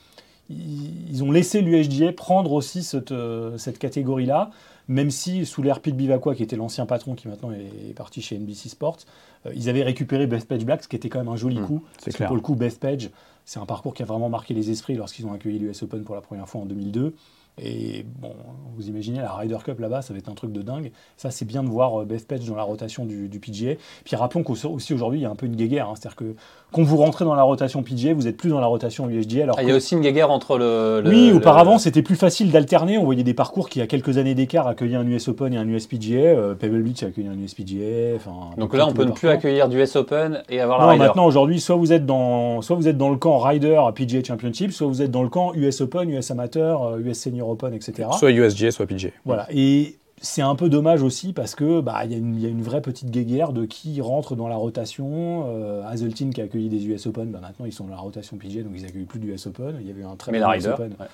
ils, ils ont laissé l'USGA prendre aussi cette, euh, cette catégorie-là, même si sous l'ère Pete Bivacqua, qui était l'ancien patron, qui maintenant est, est parti chez NBC Sports, euh, ils avaient récupéré Bethpage Black, ce qui était quand même un joli Mm, coup. c'est Parce que clair. Pour le coup, Bethpage, c'est un parcours qui a vraiment marqué les esprits lorsqu'ils ont accueilli l'US Open pour la première fois en 2002. Et bon, vous imaginez, la Ryder Cup là-bas, ça va être un truc de dingue. Ça, c'est bien de voir euh, Bethpage dans la rotation du, du PGA. Puis rappelons qu'aussi aujourd'hui, il y a un peu une guéguerre. hein. C'est-à-dire que quand vous rentrez dans la rotation PGA, vous êtes plus dans la rotation USGA. Alors Ah, il y a aussi une guéguerre entre le. le- oui, le- auparavant, c'était plus facile d'alterner. On voyait des parcours qui, à quelques années d'écart, accueillaient un US Open et un US PGA. Euh, Pebble Beach a accueilli un US PGA. Enfin, Donc là, on peut ne plus accueillir du US Open et avoir la Non, Ryder. maintenant aujourd'hui, soit vous êtes dans, soit vous êtes dans le camp Ryder PGA Championship, soit vous êtes dans le camp US Open, US Amateur, euh, US Senior Open, etc. Soit USGA, soit PGA. Voilà. Et c'est un peu dommage aussi parce que bah il y, a une- il y a une vraie petite guéguerre de qui rentre dans la rotation. Euh, Hazeltine qui a accueilli des US Open, bah maintenant ils sont dans la rotation PGA, donc ils accueillent plus du US Open. Il y avait eu un très bon US. Open ouais.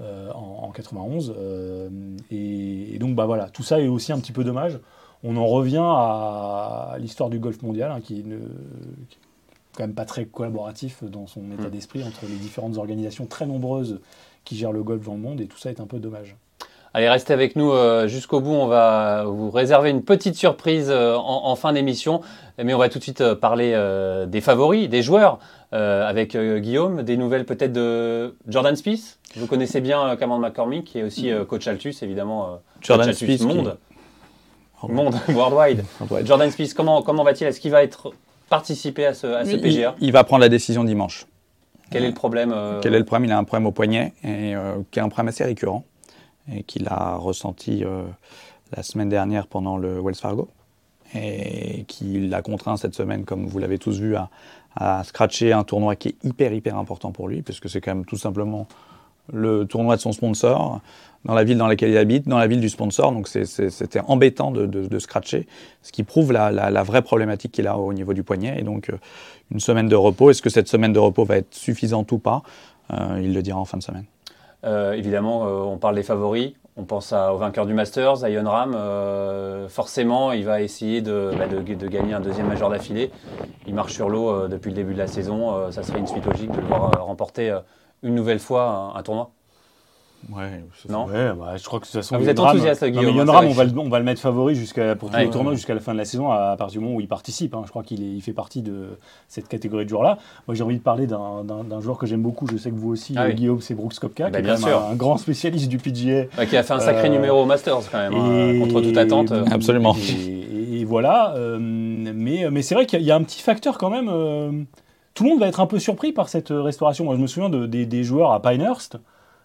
euh, en, en 91. euh, et, et donc, bah voilà, tout ça est aussi un petit peu dommage. On en revient à l'histoire du golf mondial, hein, qui, ne, qui est quand même pas très collaboratif dans son état Mm. d'esprit entre les différentes organisations très nombreuses qui gèrent le golf dans le monde, et tout ça est un peu dommage. Allez, restez avec nous euh, jusqu'au bout. On va vous réserver une petite surprise euh, en, en fin d'émission. Mais on va tout de suite euh, parler des favoris, des joueurs, avec Guillaume. Des nouvelles peut-être de Jordan Spieth. Vous connaissez bien Cameron McCormick, qui est aussi coach Altus, évidemment. Jordan coach Altus Spieth qui- Monde. Monde, worldwide. Jordan Spieth, comment, comment va-t-il? Est-ce qu'il va être participer à ce, à ce PGA il, il va prendre la décision dimanche. Quel est le problème euh, Quel est le problème? Il a un problème au poignet, et, euh, qui est un problème assez récurrent, et qu'il a ressenti euh, la semaine dernière pendant le Wells Fargo, et qui l'a contraint cette semaine, comme vous l'avez tous vu, à, à scratcher un tournoi qui est hyper, hyper important pour lui, puisque c'est quand même tout simplement le tournoi de son sponsor, dans la ville dans laquelle il habite, dans la ville du sponsor. Donc c'était embêtant de, de- de scratcher, ce qui prouve la, la- la vraie problématique qu'il a au niveau du poignet. Et donc une semaine de repos, est-ce que cette semaine de repos va être suffisante ou pas? Euh, Il le dira en fin de semaine. Euh, évidemment, euh, on parle des favoris. On pense au vainqueur du Masters, Ion Ram. Forcément, il va essayer de, bah, de- gagner un deuxième majeur d'affilée. Il marche sur l'eau depuis le début de la saison. Ça serait une suite logique de le voir remporter une nouvelle fois un tournoi. Ouais, Non Ouais, bah, je crois que de toute façon. Ah, vous Yon êtes Ram- enthousiaste, Non, Guillaume, mais hein, on va, le, on va le mettre favori jusqu'à, pour tous Ouais. les tournois jusqu'à la fin de la saison, à, à partir du moment où il participe. hein. Je crois qu'il est- il fait partie de cette catégorie de joueurs-là. Moi, j'ai envie de parler d'un, joueur que j'aime beaucoup. Je sais que vous aussi, Ah oui. Guillaume, c'est Brooks Koepka, Bah, qui est bien même sûr. un, un grand spécialiste du PGA. Ouais, qui a fait un sacré Euh, numéro au Masters quand même, hein, contre toute attente. euh. Absolument. Et, et voilà. euh, mais, mais c'est vrai qu'il y a- il y a un petit facteur quand même. euh, tout le monde va être un peu surpris par cette restauration. Moi, je me souviens de- des, des joueurs à Pinehurst.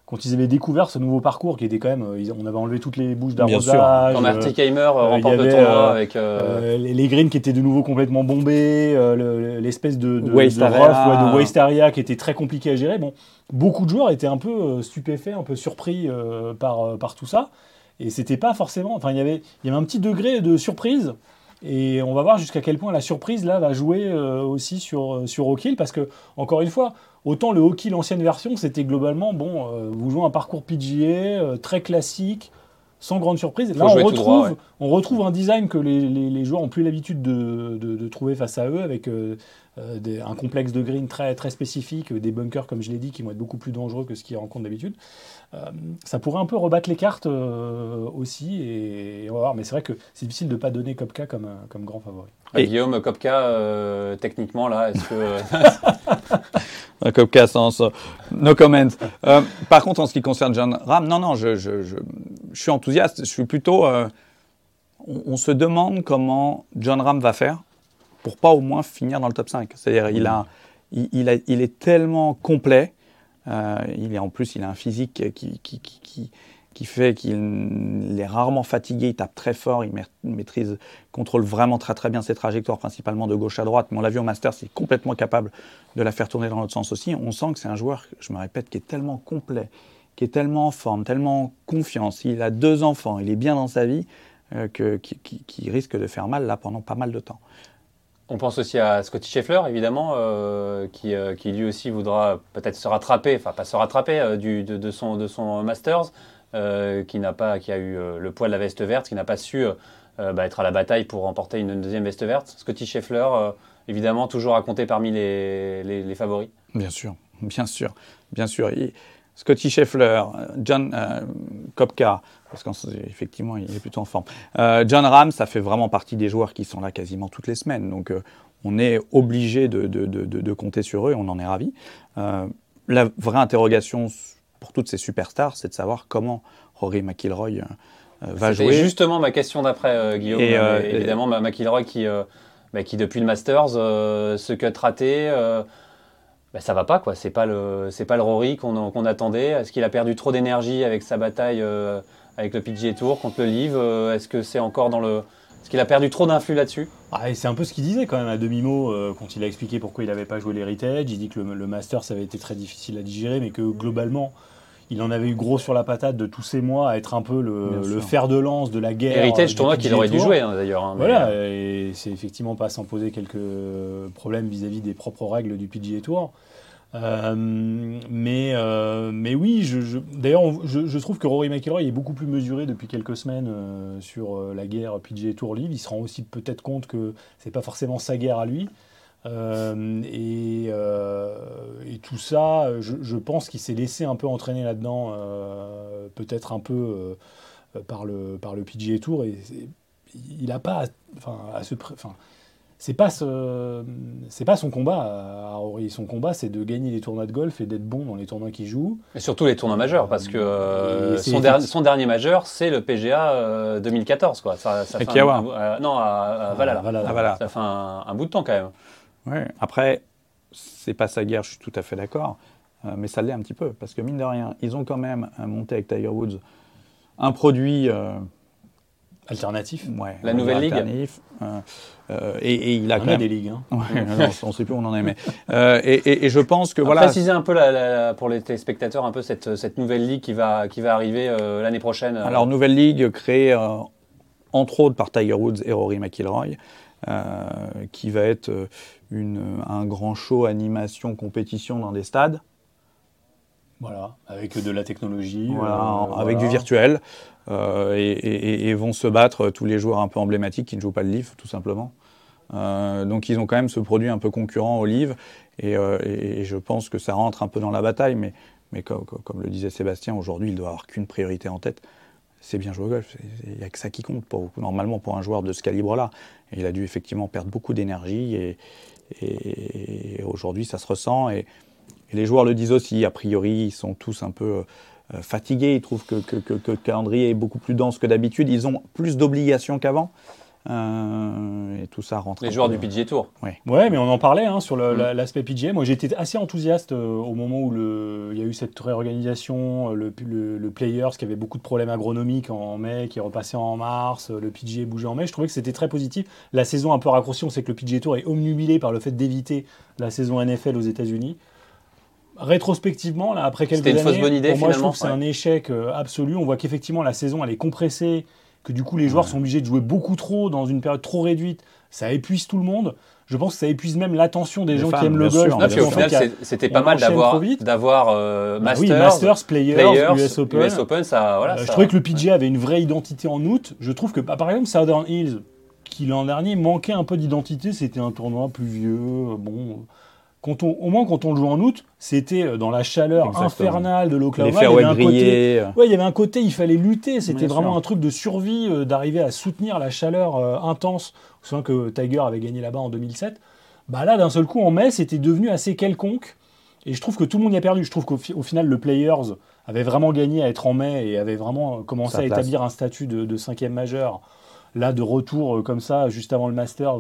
Quand ils avaient découvert ce nouveau parcours qui était quand même, euh, on avait enlevé toutes les bouches Bien sûr. d'arrosage. Quand Marty Keimer il y remporte le tournoi euh, avec. euh, euh, les, les greens qui étaient de nouveau complètement bombés, euh, le- l'espèce de, de, Waste de area. rough, ouais, de waste area qui était très compliqué à gérer. Bon, beaucoup de joueurs étaient un peu euh, stupéfaits, un peu surpris euh, par, euh, par tout ça. Et c'était pas forcément. Enfin, il y avait, il y avait un petit degré de surprise. Et on va voir jusqu'à quel point la surprise là va jouer euh, aussi sur, sur O'Kill. Parce que, encore une fois, autant le O'Kill ancienne version, c'était globalement, bon, euh, vous jouez un parcours PGA euh, très classique, sans grande surprise. Là, on retrouve, droit, ouais. on retrouve un design que les, les- les joueurs ont plus l'habitude de, de- de trouver face à eux, avec euh, des- un complexe de green très, très spécifique, des bunkers, comme je l'ai dit, qui vont être beaucoup plus dangereux que ce qu'ils rencontrent d'habitude. Euh, ça pourrait un peu rebattre les cartes euh, aussi, et, on va voir. Mais c'est vrai que c'est difficile de ne pas donner Kopka comme, euh, comme grand favori. euh, Et- Guillaume Kopka, euh, techniquement, là, est-ce que. Kopka sans, no comment. Euh, par contre, en ce qui concerne John Ram, non, non, je, je, je, je suis enthousiaste. Je suis plutôt. euh, on, on se demande comment John Ram va faire pour pas au moins finir dans le top 5. C'est-à-dire il, a, il, il, a, il est tellement complet, il est en plus il a un physique qui, fait qu'il est rarement fatigué, il tape très fort, il ma- maîtrise, contrôle vraiment très très bien ses trajectoires, principalement de gauche à droite, mais on l'a vu est complètement capable de la faire tourner dans l'autre sens aussi. On sent que c'est un joueur, je me répète, qui est tellement complet, qui est tellement en forme, tellement en confiance, il a deux enfants, il est bien dans sa vie, euh, qui risque de faire mal là pendant pas mal de temps. On pense aussi à Scotty Scheffler, évidemment, euh, qui, euh, qui lui aussi voudra peut-être se rattraper, enfin pas se rattraper euh, du, de, son, de son Masters, qui n'a pas, qui a eu le poids de la veste verte, qui n'a pas su bah, être à la bataille pour remporter une deuxième veste verte. Scotty Scheffler, évidemment, toujours à compter parmi les, favoris. Bien sûr, bien sûr, bien sûr. Scotty Scheffler, John euh, Kopka, parce qu'effectivement, il est plutôt en forme. Euh, John Ram, ça fait vraiment partie des joueurs qui sont là quasiment toutes les semaines. Donc, euh, on est obligé de, de, de, de, compter sur eux et on en est ravis. Euh, la vraie interrogation pour toutes ces superstars, c'est de savoir comment Rory McIlroy euh, va C'était jouer. justement ma question d'après, euh, Guillaume. Et, euh, évidemment, McIlroy qui, euh, bah, qui depuis le Masters, euh, ce cut raté, bah, ça va pas quoi. C'est pas le, pas le Rory qu'on attendait. Est-ce qu'il a perdu trop d'énergie avec sa bataille euh, avec le PGA Tour contre le Live Euh, Est-ce que c'est encore dans le, est-ce qu'il a perdu trop d'influx là-dessus? Ah, c'est un peu ce qu'il disait quand même à demi-mot euh, quand il a expliqué pourquoi il n'avait pas joué l'Heritage. Il dit que le, le Master ça avait été très difficile à digérer, mais que globalement il en avait eu gros sur la patate de tous ces mois à être un peu le, fer de lance de la guerre. Héritage euh, tournoi qu'il aurait dû jouer hein, d'ailleurs. hein, Voilà, euh, et c'est effectivement pas sans poser quelques problèmes vis-à-vis des propres règles du PGA Tour. Euh, mais, euh, mais oui, je, je- d'ailleurs, je, je trouve que Rory McIlroy est beaucoup plus mesuré depuis quelques semaines euh, sur la guerre PGA Tour Live. Il se rend aussi peut-être compte que c'est pas forcément sa guerre à lui. Euh, et, euh, et tout ça, je, je pense qu'il s'est laissé un peu entraîner là-dedans, euh, peut-être un peu euh, par, le, par le PGA Tour. Et il n'a pas, enfin, à ce, pré- enfin, c'est pas ce, c'est pas son combat à Rory. Son combat, c'est de gagner les tournois de golf et d'être bon dans les tournois qu'il joue. Et surtout les tournois majeurs, parce que euh, son, dernier- son dernier majeur, c'est le PGA euh, 2014. Quoi. Ça, ça À fait un- euh, non, à, à Valhalla. Ah. Ça fait un, un bout de temps quand même. Ouais. Après, c'est pas sa guerre, je suis tout à fait d'accord, euh, mais ça l'est un petit peu, parce que mine de rien, ils ont quand même euh, monté avec Tiger Woods un produit. euh, Alternatif. ouais, La nouvelle ligue. alternatif, euh, euh, et, et il a On quand a même. des ligues. hein. Ouais, non, on ne sait plus où on en est, mais. euh, et, et- et je pense que Voilà. Préciser un peu la- la- la- pour les téléspectateurs un peu cette, cette nouvelle ligue qui va, qui va arriver euh, l'année prochaine. Alors, nouvelle ligue créée euh, entre autres par Tiger Woods et Rory McIlroy, euh, qui va être euh, une, un grand show animation compétition dans des stades. Voilà, avec de la technologie. Voilà, euh, avec voilà. du virtuel. euh, et, et- et vont se battre tous les joueurs un peu emblématiques qui ne jouent pas le livre, tout simplement. Euh, donc ils ont quand même ce produit un peu concurrent au livre. Et, euh, je pense que ça rentre un peu dans la bataille. Mais, comme- comme le disait Sébastien, aujourd'hui, il doit avoir qu'une priorité en tête. C'est bien jouer au golf. Il n'y a que ça qui compte, normalement, pour un joueur de ce calibre-là. Il a dû effectivement perdre beaucoup d'énergie. Et, aujourd'hui, ça se ressent. Et, les joueurs le disent aussi, a priori, ils sont tous un peu euh, fatigués, ils trouvent que le calendrier est beaucoup plus dense que d'habitude, ils ont plus d'obligations qu'avant. Euh, et tout ça rentre. les joueurs du PGA Tour. Ouais, mais on en parlait hein, sur Mm. la- l'aspect PGA. Moi, j'étais assez enthousiaste euh, au moment où le- il y a eu cette réorganisation, euh, le, le, le Players qui avait beaucoup de problèmes agronomiques en mai, qui est repassé en mars, le PGA bougeait en mai. Je trouvais que c'était très positif. La saison un peu raccourcie, on sait que le PGA Tour est omnubilé par le fait d'éviter la saison NFL aux États-Unis. Rétrospectivement, là, après quelques C'était une années, fausse bonne idée, pour moi, je trouve que c'est ouais. un échec euh, absolu. On voit qu'effectivement, la saison, elle est compressée, que du coup, les joueurs sont obligés de jouer beaucoup trop dans une période trop réduite. Ça épuise tout le monde. Je pense que ça épuise même l'attention des Les gens qui aiment le golf. au final, c'était pas mal d'avoir d'avoir euh, Bah Masters, oui, Masters, Players, Players, US Open. US Open, ça, voilà. Euh, ça- je trouvais que le PGA avait une vraie identité en août. Je trouve que, bah, par exemple, Southern Hills, qui l'an dernier manquait un peu d'identité, c'était un tournoi pluvieux. euh, Bon, quand on, au moins quand on le joue en août, c'était euh, dans la chaleur Exactement. infernale de l'Oklahoma. Il y avait un côté, ouais, il y avait un côté, il fallait lutter. C'était vraiment sûr. un truc de survie, euh, d'arriver à soutenir la chaleur euh, intense. Souviens que Tiger avait gagné là-bas en 2007. Bah là, d'un seul coup, en mai, c'était devenu assez quelconque. Et je trouve que tout le monde y a perdu. Je trouve qu'au fi- au final, le Players avait vraiment gagné à être en mai et avait vraiment commencé à établir un statut de, de cinquième majeur. Là, de retour euh, comme ça, juste avant le Master,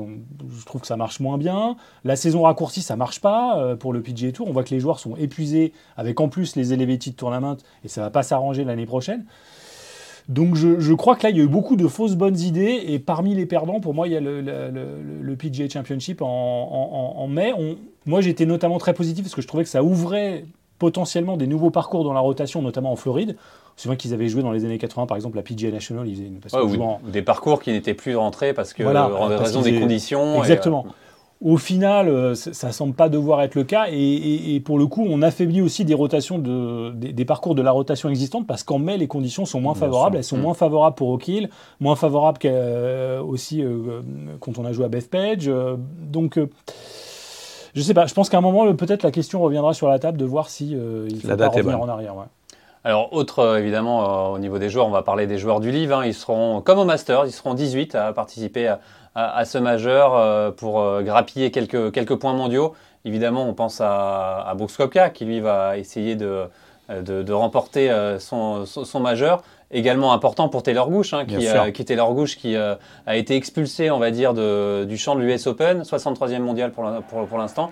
je trouve que ça marche moins bien. La saison raccourcie, ça marche pas euh, pour le PGA Tour. On voit que les joueurs sont épuisés, avec en plus les Elevated Tournament, et ça va pas s'arranger l'année prochaine. Donc je, crois que là, il y a eu beaucoup de fausses bonnes idées, et parmi les perdants, pour moi, il y a le, PGA Championship en, mai. Moi, j'étais notamment très positif parce que je trouvais que ça ouvrait potentiellement des nouveaux parcours dans la rotation, notamment en Floride. C'est vrai qu'ils avaient joué dans les années 80, par exemple, la PGA National, ils faisaient une Ouais, en- des parcours qui n'étaient plus rentrés parce que Voilà, en parce raison des conditions. et, Exactement. euh, Au final, euh, ça, ça semble pas devoir être le cas, et, et- et pour le coup, on affaiblit aussi des rotations de, des, des parcours de la rotation existante parce qu'en mai, les conditions sont moins favorables. Elles sont Mm. moins favorables pour O'Kill, moins favorables qu'à- euh, aussi euh, quand on a joué à Bethpage. euh, donc, euh, je sais pas. Je pense qu'à un moment, peut-être la question reviendra sur la table de voir si euh, il faut La pas date revenir en arrière. ouais. Alors, autre, euh, évidemment, euh, au niveau des joueurs, on va parler des joueurs du livre. hein. Ils seront, comme au Masters, ils seront 18 à participer à, à- à ce majeur euh, pour euh, grappiller quelques, quelques points mondiaux. Évidemment, on pense à, à Brooks qui lui va essayer de, de, de remporter euh, son, son, son majeur. Également important pour Taylor Gooch, hein, qui, euh, Taylor Gooch, qui euh, a été expulsé, on va dire, de- du champ de l'US Open, 63e mondial pour l'in- pour, pour l'instant.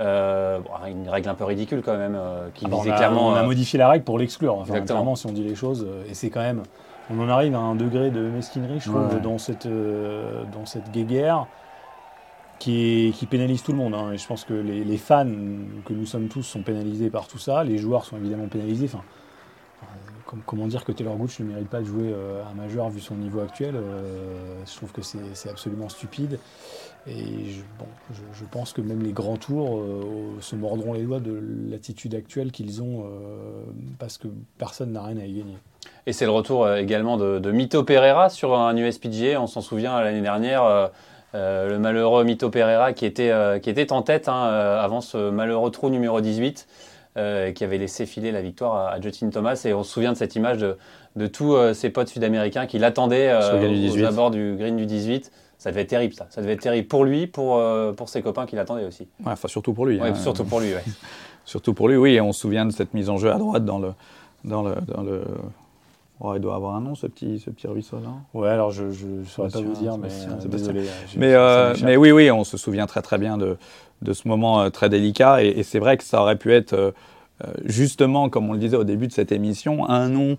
Euh, une règle un peu ridicule quand même, euh, qui Ah bah, on, a, clairement. on a euh, modifié la règle pour l'exclure. Enfin, Exactement. clairement, si on dit les choses, et c'est quand même. On en arrive à un degré de mesquinerie, je trouve, Ouais. dans cette, euh, dans cette guéguerre qui, est- qui pénalise tout le monde. hein. Et je pense que les, les fans que nous sommes tous sont pénalisés par tout ça. Les joueurs sont évidemment pénalisés. Enfin, comment dire que Taylor Gooch ne mérite pas de jouer un majeur vu son niveau actuel Je trouve que c'est absolument stupide. Et je, bon, je, je pense que même les grands tours euh, se mordront les doigts de l'attitude actuelle qu'ils ont euh, parce que personne n'a rien à y gagner. Et c'est le retour euh, également de, de Mito Pereira sur un USPGA. On s'en souvient l'année dernière, le malheureux Mito Pereira qui était, euh, qui était en tête hein, avant ce malheureux trou numéro 18, euh, et qui avait laissé filer la victoire à, à Justin Thomas. Et on se souvient de cette image de, de tous euh, ses potes sud-américains qui l'attendaient euh, aux 18. abords du green du 18. Ça devait être terrible, ça. Ça devait être terrible pour lui, pour, euh, pour ses copains qui l'attendaient aussi. Ouais, enfin, surtout pour lui. Ouais, hein. surtout pour lui, ouais. Surtout pour lui, oui. Et on se souvient de cette mise en jeu à droite dans le. Dans le, dans le... Oh, il doit avoir un nom, ce petit, ce petit ruisseau-là. Ouais, alors je ne saurais pas vous dire, mais Sébastien, euh, Sébastien. désolé. j'ai- Mais, euh, mais oui, oui, on se souvient très très bien de, de ce moment euh, très délicat. Et, et c'est vrai que ça aurait pu être, euh, euh, justement, comme on le disait au début de cette émission, un nom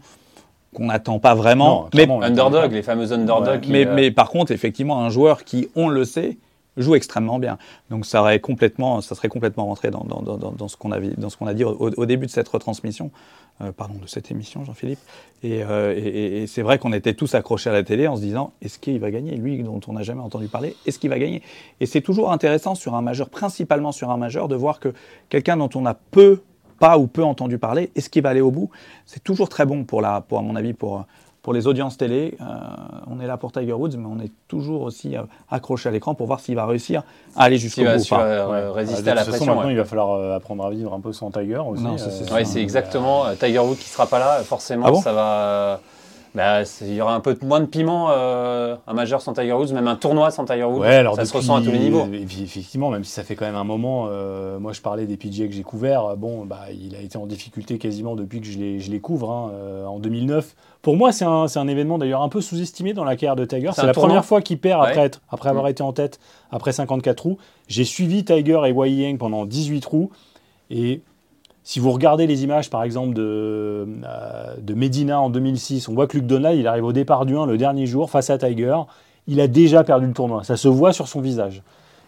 qu'on n'attend pas vraiment. Non, mais, Underdog, les fameux underdogs. Ouais, qui, mais, euh, mais par contre, effectivement, un joueur qui, on le sait, joue extrêmement bien. Donc ça, aurait complètement, ça serait complètement rentré dans, dans, dans, dans ce qu'on a, vi- dans ce qu'on a dit au, au début de cette retransmission, euh, pardon, de cette émission, Jean-Philippe. Et, euh, et- et- et c'est vrai qu'on était tous accrochés à la télé en se disant, est-ce qu'il va gagner? Lui dont on n'a jamais entendu parler, est-ce qu'il va gagner? Et c'est toujours intéressant sur un majeur, principalement sur un majeur, de voir que quelqu'un dont on a peu, pas ou peu entendu parler, est-ce qu'il va aller au bout? C'est toujours très bon pour, la, pour, à mon avis, pour, pour les audiences télé. Euh, on est là pour Tiger Woods, mais on est toujours aussi euh, accroché à l'écran pour voir s'il va réussir à aller jusqu'au bout. ou su- pas. euh, Ouais. résister de à la façon, pression. maintenant, ouais. il va falloir euh, apprendre à vivre un peu sans Tiger aussi. C'est. Ouais, exactement. euh, Tiger Woods qui sera pas là, forcément, Ah bon? ça va. Euh, bah, il y aura un peu moins de piment, euh, un majeur sans Tiger Woods, même un tournoi sans Tiger Woods. Ouais, alors ça se ressent à tous les niveaux. effectivement, même si ça fait quand même un moment, euh, moi je parlais des PGA que j'ai couverts, bon, bah, il a été en difficulté quasiment depuis que je les, je les couvre, hein, euh, en 2009. Pour moi, c'est un, événement d'ailleurs un peu sous-estimé dans la carrière de Tiger. C'est la première fois qu'il perd après, être- après avoir Mm. été en tête après 54 trous. J'ai suivi Tiger et Wei Yang pendant 18 trous et si vous regardez les images, par exemple, de, euh, Medina en 2006, on voit que Luke Donald, il arrive au départ du 1 le dernier jour face à Tiger. Il a déjà perdu le tournoi. Ça se voit sur son visage.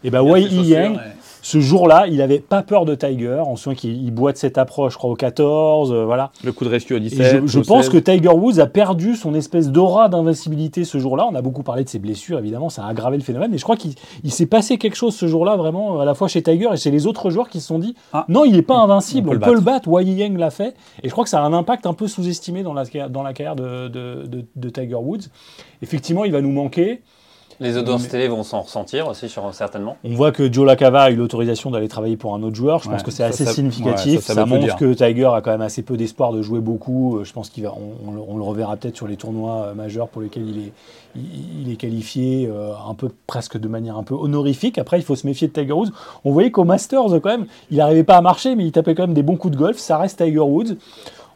Et ben Wei Yang, ce jour-là, il avait pas peur de Tiger. On se souvient qu'il il boit de cette approche, je crois, au 14. euh, voilà. Le coup de rescue au Et 17. je, je au pense 16. que Tiger Woods a perdu son espèce d'aura d'invincibilité ce jour-là. On a beaucoup parlé de ses blessures, évidemment, ça a aggravé le phénomène. Mais je crois qu'il il s'est passé quelque chose ce jour-là, vraiment, à la fois chez Tiger et chez les autres joueurs qui se sont dit Ah. non, il n'est pas invincible, On on peut le battre. Wei Yang l'a fait. Et je crois que ça a un impact un peu sous-estimé dans la, dans la carrière de, de- de- de Tiger Woods. Effectivement, il va nous manquer. Les audiences télé vont s'en ressentir aussi, sur, certainement. On voit que Joe Lacava a eu l'autorisation d'aller travailler pour un autre joueur. Je pense que c'est assez ça- significatif. ouais, ça, montre dire. que Tiger a quand même assez peu d'espoir de jouer beaucoup. Euh, Je pense qu'il va, on, on le- on le reverra peut-être sur les tournois euh, majeurs pour lesquels il est, il, il est qualifié euh, un peu presque de manière un peu honorifique. Après, il faut se méfier de Tiger Woods. On voyait qu'au Masters, quand même, il n'arrivait pas à marcher, mais il tapait quand même des bons coups de golf. Ça reste Tiger Woods.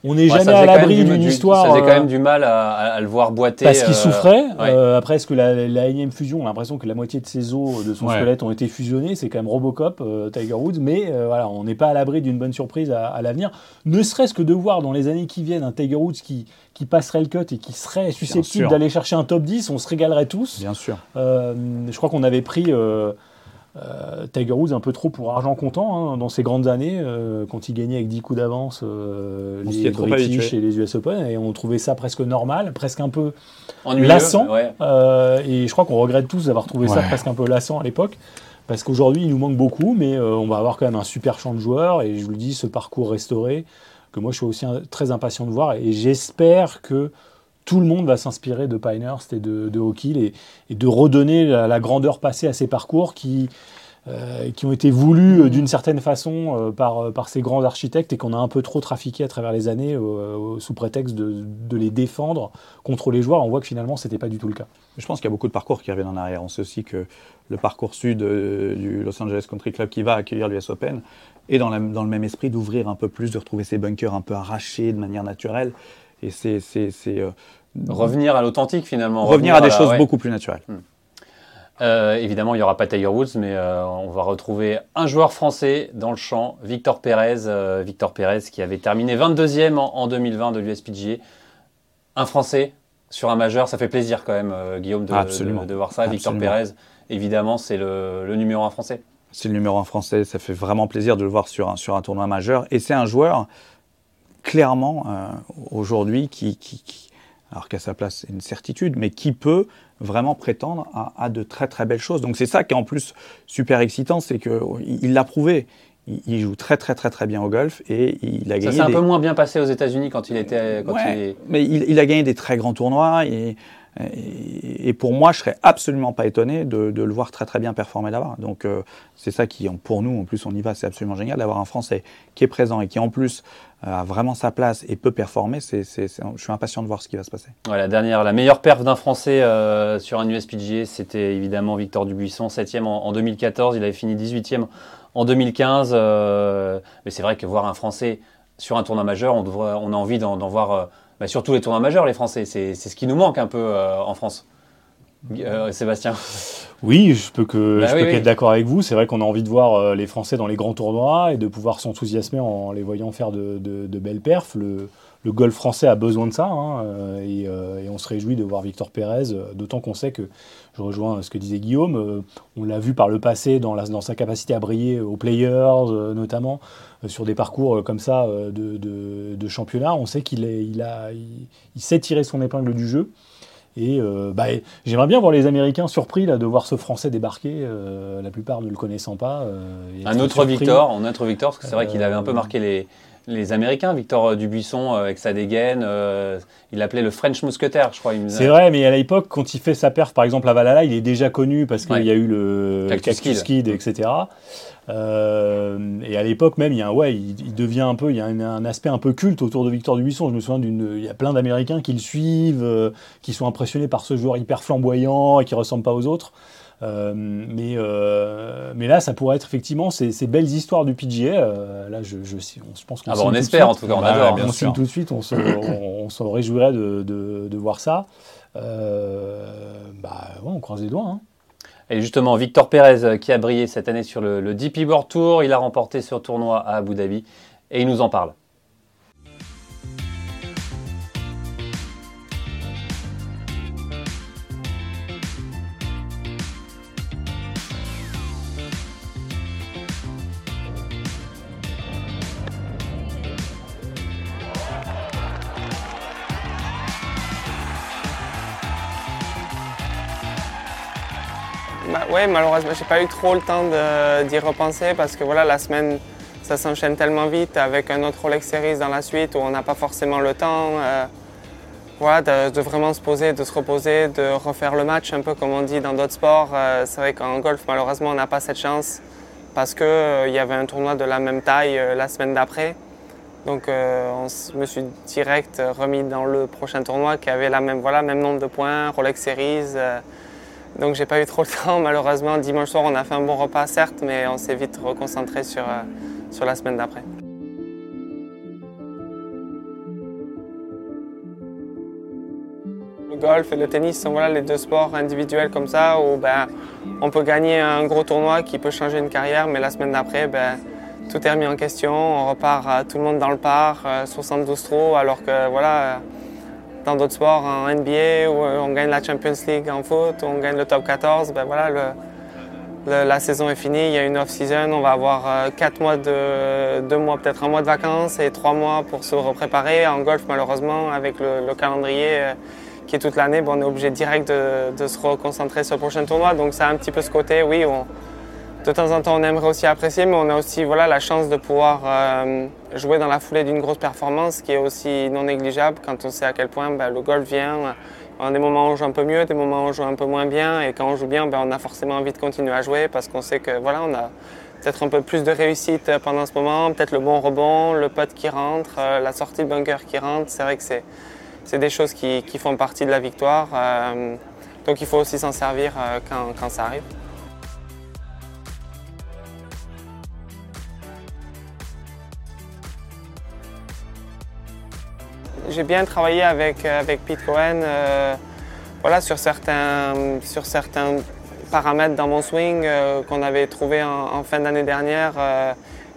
On n'est Ouais, jamais à l'abri du- d'une du- histoire. Ça faisait quand euh, même du mal à, à- à le voir boiter. Parce qu'il euh, souffrait. ouais. Euh, après, est-ce que la, la énième fusion, on a l'impression que la moitié de ses os, de son Ouais. squelette ont été fusionnés. C'est quand même Robocop, euh, Tiger Woods. Mais euh, voilà, on n'est pas à l'abri d'une bonne surprise à, à l'avenir. Ne serait-ce que de voir dans les années qui viennent un Tiger Woods qui, qui passerait le cut et qui serait susceptible d'aller chercher un top 10, on se régalerait tous. Bien sûr. Je crois qu'on avait pris euh, Tiger Woods un peu trop pour argent comptant hein, dans ses grandes années, euh, quand il gagnait avec 10 coups d'avance euh, les British et les US Open, et on trouvait ça presque normal, presque un peu Ennuyeux, lassant. ouais. Euh, et je crois qu'on regrette tous d'avoir trouvé ça presque un peu lassant à l'époque. Parce qu'aujourd'hui, il nous manque beaucoup, mais euh, on va avoir quand même un super champ de joueurs. Et je vous le dis, ce parcours restauré, que moi je suis aussi un- très impatient de voir. Et j'espère que tout le monde va s'inspirer de Pinehurst et de, de Hawkhill et, de redonner la, grandeur passée à ces parcours qui, euh, ont été voulus euh, d'une certaine façon euh, par, ces grands architectes et qu'on a un peu trop trafiqué à travers les années sous prétexte de, les défendre contre les joueurs. On voit que finalement, c'était pas du tout le cas. Je pense qu'il y a beaucoup de parcours qui reviennent en arrière. On sait aussi que le parcours sud du Los Angeles Country Club qui va accueillir l'US Open est dans, dans le même esprit d'ouvrir un peu plus, de retrouver ses bunkers un peu arrachés de manière naturelle. Et c'est euh, Revenir à l'authentique finalement. revenir à des la- choses ouais. beaucoup plus naturelles. Euh, évidemment, il n'y aura pas Tiger Woods, mais euh, on va retrouver un joueur français dans le champ, Victor Pérez. euh, Victor Pérez qui avait terminé 22e en, en 2020 de l'USPGA. Un Français sur un majeur, ça fait plaisir quand même, Guillaume, de, Absolument. de- de voir ça. Victor. Pérez, évidemment, c'est le, le numéro un français. C'est le numéro un français, ça fait vraiment plaisir de le voir sur un, sur un tournoi majeur. Et c'est un joueur, clairement, euh, aujourd'hui, qui, qui- qui- alors qu'à sa place, c'est une certitude, mais qui peut vraiment prétendre à, à de très très belles choses. Donc c'est ça qui est en plus super excitant, c'est qu'il il l'a prouvé. Il, il joue très très très très bien au golf et il a Ça gagné s'est un des- peu moins bien passé aux États-Unis quand il était. Quand Ouais, il est- mais il, il a gagné des très grands tournois et, et, pour moi, je serais absolument pas étonné de, le voir très très bien performer là-bas. Donc euh, c'est ça qui, pour nous, en plus, on y va, c'est absolument génial d'avoir un Français qui est présent et qui en plus euh, a vraiment sa place et peut performer. Je suis impatient de voir ce qui va se passer. La dernière, la meilleure perf d'un Français euh, sur un USPGA, c'était évidemment Victor Dubuisson, 7e en, en 2014. Il avait fini 18e en 2015. euh, mais c'est vrai que voir un Français sur un tournoi majeur, on, a envie d'en, voir bah, sur tous les tournois majeurs, les Français. C'est, ce qui nous manque un peu euh, en France. Euh, Sébastien. Oui, je peux que Bah je oui, peux oui. qu'être d'accord avec vous. C'est vrai qu'on a envie de voir euh, les Français dans les grands tournois et de pouvoir s'enthousiasmer en les voyant faire de, de- de belles perfs. Le, le golf français a besoin de ça hein, et, et on se réjouit de voir Victor Pérez, d'autant qu'on sait que, je rejoins ce que disait Guillaume, euh, on l'a vu par le passé dans, la- dans sa capacité à briller aux Players euh, notamment, euh, sur des parcours euh, comme ça euh, de, de- de championnat. On sait qu'il est- il a, il- il sait tirer son épingle du jeu. Et euh, bah, j'aimerais bien voir les Américains surpris là, de voir ce Français débarquer, euh, la plupart ne le connaissant pas. euh, Un autre surpris. Victor, un autre Victor, parce que c'est vrai qu'il avait un peu Euh, marqué les, les Américains. Victor Dubuisson euh, avec sa dégaine, euh, il l'appelait le French Mousquetaire, je crois. me- C'est vrai, mais à l'époque, quand il fait sa perf, par exemple à Valhalla, il est déjà connu parce qu'il Ouais. y a eu le Cactus Cactus, Kid. Kid, etc. Euh, et à l'époque même, il y a un, ouais, il, il devient un peu, il y a un, un aspect un peu culte autour de Victor Dubuisson. Je me souviens d'une, il y a plein d'Américains qui le suivent, euh, qui sont impressionnés par ce joueur hyper flamboyant et qui ressemble pas aux autres. Euh, mais, euh, mais là, ça pourrait être effectivement ces, ces belles histoires du PGA. euh, là, je, je, on- je pense qu'on Ah bah, on espère, en tout cas, on Bah, adore, on signe tout de suite, on se, on, on se réjouirait de, de, de voir ça. Bah, ouais, on croise les doigts. hein. Et justement, Victor Pérez, qui a brillé cette année sur le, le DP World Tour, il a remporté ce tournoi à Abu Dhabi et il nous en parle. Malheureusement, j'ai pas eu trop le temps d'y repenser parce que voilà, la semaine, ça s'enchaîne tellement vite avec un autre Rolex Series dans la suite où on n'a pas forcément le temps. euh, voilà, de, vraiment se poser, de se reposer, de refaire le match un peu comme on dit dans d'autres sports. Euh, c'est vrai qu'en golf, malheureusement, on n'a pas cette chance parce qu'il y avait un tournoi de la même taille euh, la semaine d'après. Donc, euh, on me suis direct remis dans le prochain tournoi qui avait la même, voilà, même nombre de points, Rolex Series. Donc j'ai pas eu trop le temps malheureusement. Dimanche soir on a fait un bon repas certes, mais on s'est vite reconcentré sur, euh, sur la semaine d'après. Le golf et le tennis sont voilà, les deux sports individuels comme ça où ben, on peut gagner un gros tournoi qui peut changer une carrière, mais la semaine d'après, ben, tout est remis en question. On repart euh, tout le monde dans le par, 72 euh, trous, alors que voilà, dans d'autres sports, en NBA, où on gagne la Champions League en foot, on gagne le top 14, ben la saison est finie, il y a une off-season, on va avoir 4 euh, mois, de, 2 mois, peut-être un mois de vacances et 3 mois pour se repréparer. En golf, malheureusement, avec le, calendrier euh, qui est toute l'année, on est obligé direct de, se reconcentrer sur le prochain tournoi. Donc ça a un petit peu ce côté, oui, de temps en temps on aimerait aussi apprécier, mais on a aussi voilà, la chance de pouvoir euh, jouer dans la foulée d'une grosse performance qui est aussi non négligeable quand on sait à quel point ben, le golf vient on a des moments où on joue un peu mieux, des moments où on joue un peu moins bien. Et quand on joue bien, ben, on a forcément envie de continuer à jouer parce qu'on sait que voilà, on a peut-être un peu plus de réussite pendant ce moment, peut-être le bon rebond, le putt qui rentre, euh, la sortie de bunker qui rentre. C'est vrai que c'est des choses qui, font partie de la victoire. Euh, donc il faut aussi s'en servir euh, quand ça arrive. J'ai bien travaillé avec, euh, avec Pete Cohen euh, voilà, sur, certains, sur certains paramètres dans mon swing euh, qu'on avait trouvé en, fin d'année dernière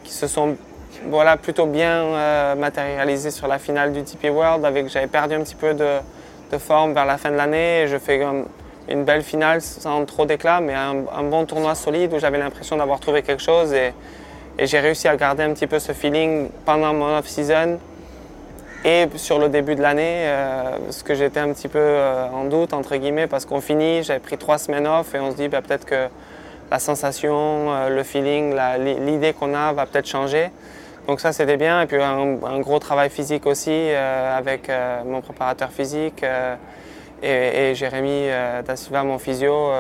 qui se sont voilà, plutôt bien matérialisés sur la finale du TP World. Avec, j'avais perdu un petit peu de, forme vers la fin de l'année et je fais une belle finale sans trop d'éclat, mais un, bon tournoi solide où j'avais l'impression d'avoir trouvé quelque chose et j'ai réussi à garder un petit peu ce feeling pendant mon off-season et sur le début de l'année, euh, ce que j'étais un petit peu euh, en doute, entre guillemets, parce qu'on finit, j'avais pris trois semaines off et on se dit bah, peut-être que la sensation, euh, le feeling, l'idée qu'on a va peut-être changer. Donc ça c'était bien. Et puis un, gros travail physique aussi avec mon préparateur physique et, Jérémy Da mon physio,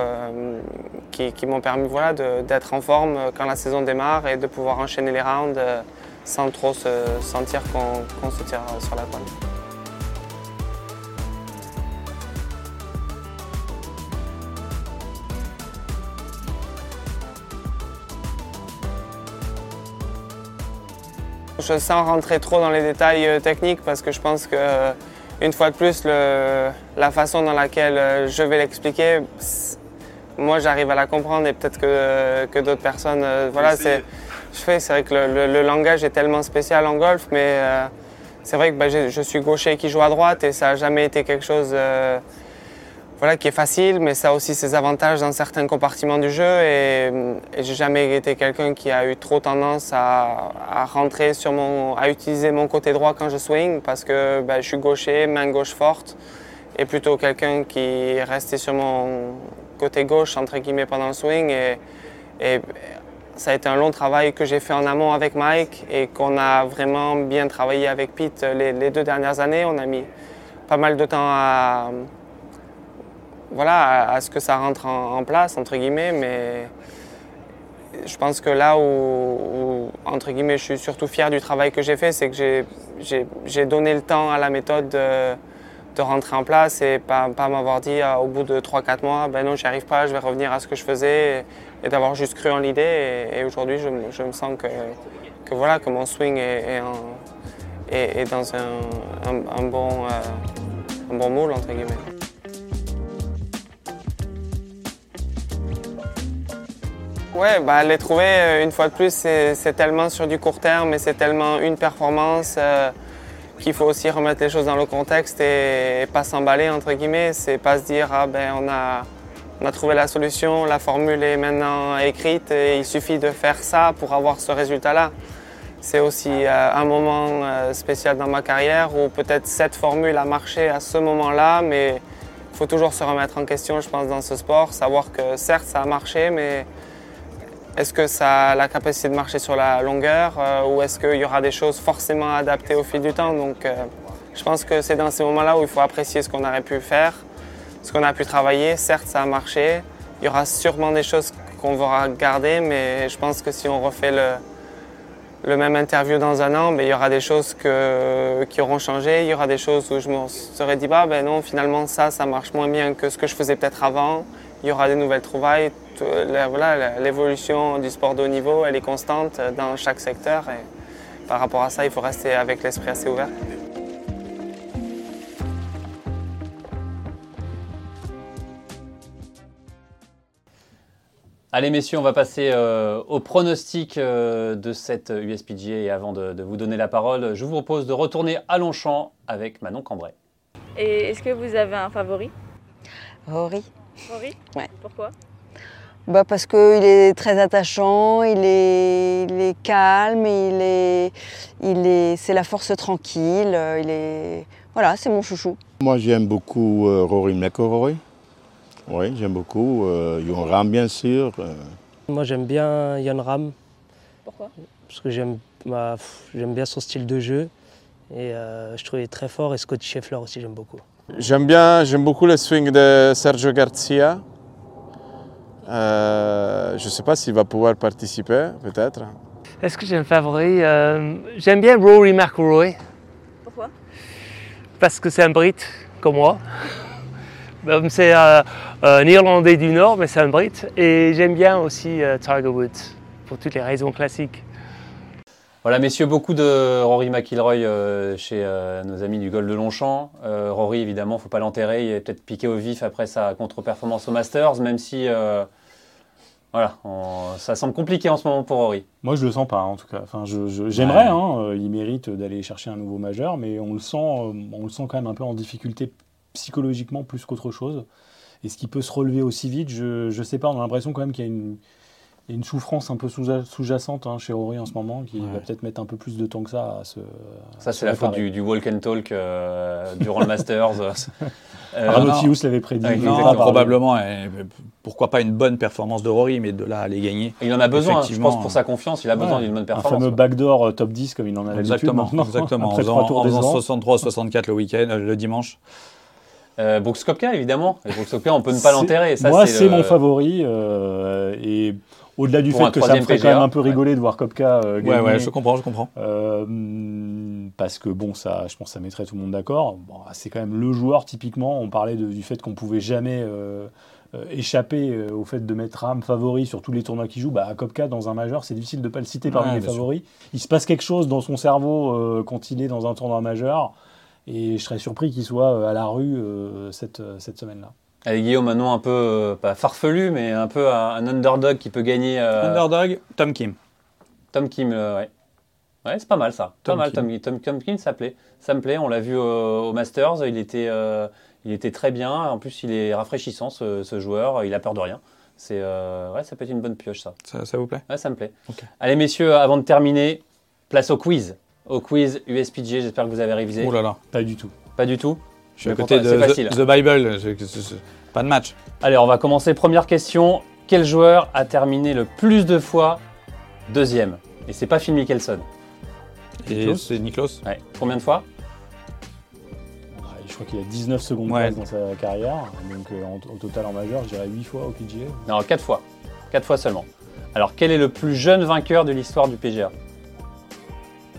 qui, qui m'ont permis voilà, d'être en forme quand la saison démarre et de pouvoir enchaîner les rounds sans trop se sentir qu'on se tire sur la pointe. Je sens rentrer trop dans les détails euh, techniques parce que je pense que euh, une fois de plus, la façon dans laquelle euh, je vais l'expliquer, moi j'arrive à la comprendre et peut-être que, que d'autres personnes, voilà, c'est je fais. C'est vrai que le, langage est tellement spécial en golf, mais euh, c'est vrai que bah, je, suis gaucher qui joue à droite et ça n'a jamais été quelque chose euh, voilà, qui est facile, mais ça a aussi ses avantages dans certains compartiments du jeu. Et, et j'ai jamais été quelqu'un qui a eu trop tendance à, rentrer sur mon, à utiliser mon côté droit quand je swing parce que bah, je suis gaucher, main gauche forte, et plutôt quelqu'un qui est resté sur mon côté gauche entre guillemets pendant le swing. Et, et ça a été un long travail que j'ai fait en amont avec Mike et qu'on a vraiment bien travaillé avec Pete les, deux dernières années. On a mis pas mal de temps à, voilà, à, ce que ça rentre en, place, entre guillemets, mais je pense que là où, entre guillemets, je suis surtout fier du travail que j'ai fait, c'est que j'ai donné le temps à la méthode de, de rentrer en place et pas, m'avoir dit ah, au bout de 3-4 mois, ben non, j'y arrive pas, je vais revenir à ce que je faisais et, d'avoir juste cru en l'idée. Et, aujourd'hui, je, me sens que, que, voilà, que mon swing est, est, dans un, un, bon, euh, bon moule, entre guillemets. Ouais, bah, les trouver, euh, une fois de plus, c'est tellement sur du court terme et c'est tellement une performance. Euh, qu'il faut aussi remettre les choses dans le contexte et, pas s'emballer, entre guillemets. C'est pas se dire, ah ben on a, on a trouvé la solution, la formule est maintenant écrite et il suffit de faire ça pour avoir ce résultat-là. C'est aussi euh, un moment euh, spécial dans ma carrière où peut-être cette formule a marché à ce moment-là, mais il faut toujours se remettre en question, je pense, dans ce sport, savoir que certes ça a marché, mais est-ce que ça a la capacité de marcher sur la longueur euh, ou est-ce qu'il y aura des choses forcément adaptées au fil du temps? Donc euh, je pense que c'est dans ces moments-là où il faut apprécier ce qu'on aurait pu faire, ce qu'on a pu travailler. Certes, ça a marché. Il y aura sûrement des choses qu'on va garder, mais je pense que si on refait le, même interview dans un an, ben, il y aura des choses qui auront changé. Il y aura des choses où je me serais dit, bah, ben non, finalement, ça, ça marche moins bien que ce que je faisais peut-être avant il y aura des nouvelles trouvailles. Euh, l'évolution du sport de haut niveau, elle est constante euh, dans chaque secteur. Par rapport à ça, il faut rester avec l'esprit assez ouvert. Allez messieurs, on va passer euh, au pronostic de cette USPGA et avant de, de, vous donner la parole, je vous propose de retourner à Longchamp avec Manon Cambrai. Et est-ce que vous avez un favori? Rory. Rory Ouais. Pourquoi? Bah parce qu'il est très attachant, il est, il est calme, il est, il est, c'est la force tranquille, euh, il est, voilà, c'est mon chouchou. Moi, j'aime beaucoup euh, Rory McIlroy. Oui, j'aime beaucoup. Euh, Yon Ram, bien sûr. Euh, Moi j'aime bien Yann Ram Pourquoi? Parce que j'aime bah, j'aime bien son style de jeu et euh, je trouve qu'il est très fort et Scotty Scheffler aussi j'aime beaucoup. J'aime bien, j'aime beaucoup le swing de Sergio Garcia. Euh, je ne sais pas s'il va pouvoir participer, peut-être. Est-ce que j'ai un favori Euh, J'aime bien Rory McIlroy Pourquoi? Parce que c'est un Brit comme moi. Même C'est euh, un Irlandais du Nord, mais c'est un Brit. Et j'aime bien aussi euh, Tiger Woods pour toutes les raisons classiques. Voilà messieurs, beaucoup de Rory McIlroy euh, chez euh, nos amis du Golf de Longchamp. Euh, Rory évidemment, faut pas l'enterrer, il est peut-être piqué au vif après sa contre-performance au Masters, même si voilà, on- ça semble compliqué en ce moment pour Rory. Moi, je le sens pas, en tout cas. Enfin, je- je- j'aimerais, Ouais. hein, il mérite d'aller chercher un nouveau majeur, mais on le sent, on le sent quand même un peu en difficulté psychologiquement plus qu'autre chose. Est-ce qu'il peut se relever aussi vite Je ne sais pas. On a l'impression quand même qu'il y a une, y a une souffrance un peu sous- sous-jacente hein, chez Rory en ce moment, qui va peut-être mettre un peu plus de temps que ça à se. Ça c'est la faute du, du walk and talk euh, durant le Masters. Euh, Arnautius l'avait prédit. Non, probablement. et pourquoi pas une bonne performance de Rory, mais de là à les gagner. il en a besoin, hein, je Effectivement. pense pour sa confiance, il a besoin Ouais. d'une bonne Un performance. fameux backdoor euh, top 10 comme il en a l'habitude Exactement, maintenant, exactement. En Après faisant, trois tours en faisant décevants. 63, 64 le week-end, euh, le dimanche. Euh, Brooks Koepka évidemment, et Brooks Koepka on peut ne pas l'enterrer. Moi, c'est c'est le- mon favori. euh, et au-delà du fait que ça me ferait quand même un peu rigoler de voir Kopka euh, Ouais, gagner. ouais, je comprends, je comprends. euh, parce que bon, ça, je pense que ça mettrait tout le monde d'accord. Bon, c'est quand même le joueur, typiquement. On parlait de- du fait qu'on pouvait jamais euh, échapper au fait de mettre Ram favori sur tous les tournois qu'il joue. Bah, à Kopka, dans un majeur, c'est difficile de ne pas le citer parmi Ouais, les sûr. favoris. Il se passe quelque chose dans son cerveau quand il est dans un tournoi majeur. Et je serais surpris qu'il soit à la rue cette, cette semaine-là. Allez Guillaume, un nom un peu, euh, pas farfelu, mais un peu un, un underdog qui peut gagner. euh, Underdog, Tom Kim. Tom Kim, euh, ouais. Ouais, c'est pas mal ça. Tom pas mal, Kim. Tom, Tom, Tom Kim, ça plaît. Ça me plaît. On l'a vu au, au Masters. Il était, euh, il était très bien. En plus, il est rafraîchissant, ce, ce joueur. Il a peur de rien. C'est, euh, ouais, ça peut être une bonne pioche, ça. Ça, ça vous plaît? Ouais, ça me plaît. Ok. Allez, messieurs, avant de terminer, place au quiz. Au quiz USPG, j'espère que vous avez révisé. Oh là là, Pas du tout. Pas du tout? Je suis à côté de the, facile. The Bible. je- je- je- pas de match. Allez, on va commencer. Première question. Quel joueur a terminé le plus de fois deuxième? Et c'est pas Phil Mickelson. Et c'est Niklos. Ouais. Combien de fois? Je crois qu'il a 19 secondes Ouais. dans sa carrière. Donc euh, en- au total en majeur, je dirais 8 fois au PGA. Non, 4 fois. 4 fois seulement. Alors, quel est le plus jeune vainqueur de l'histoire du PGA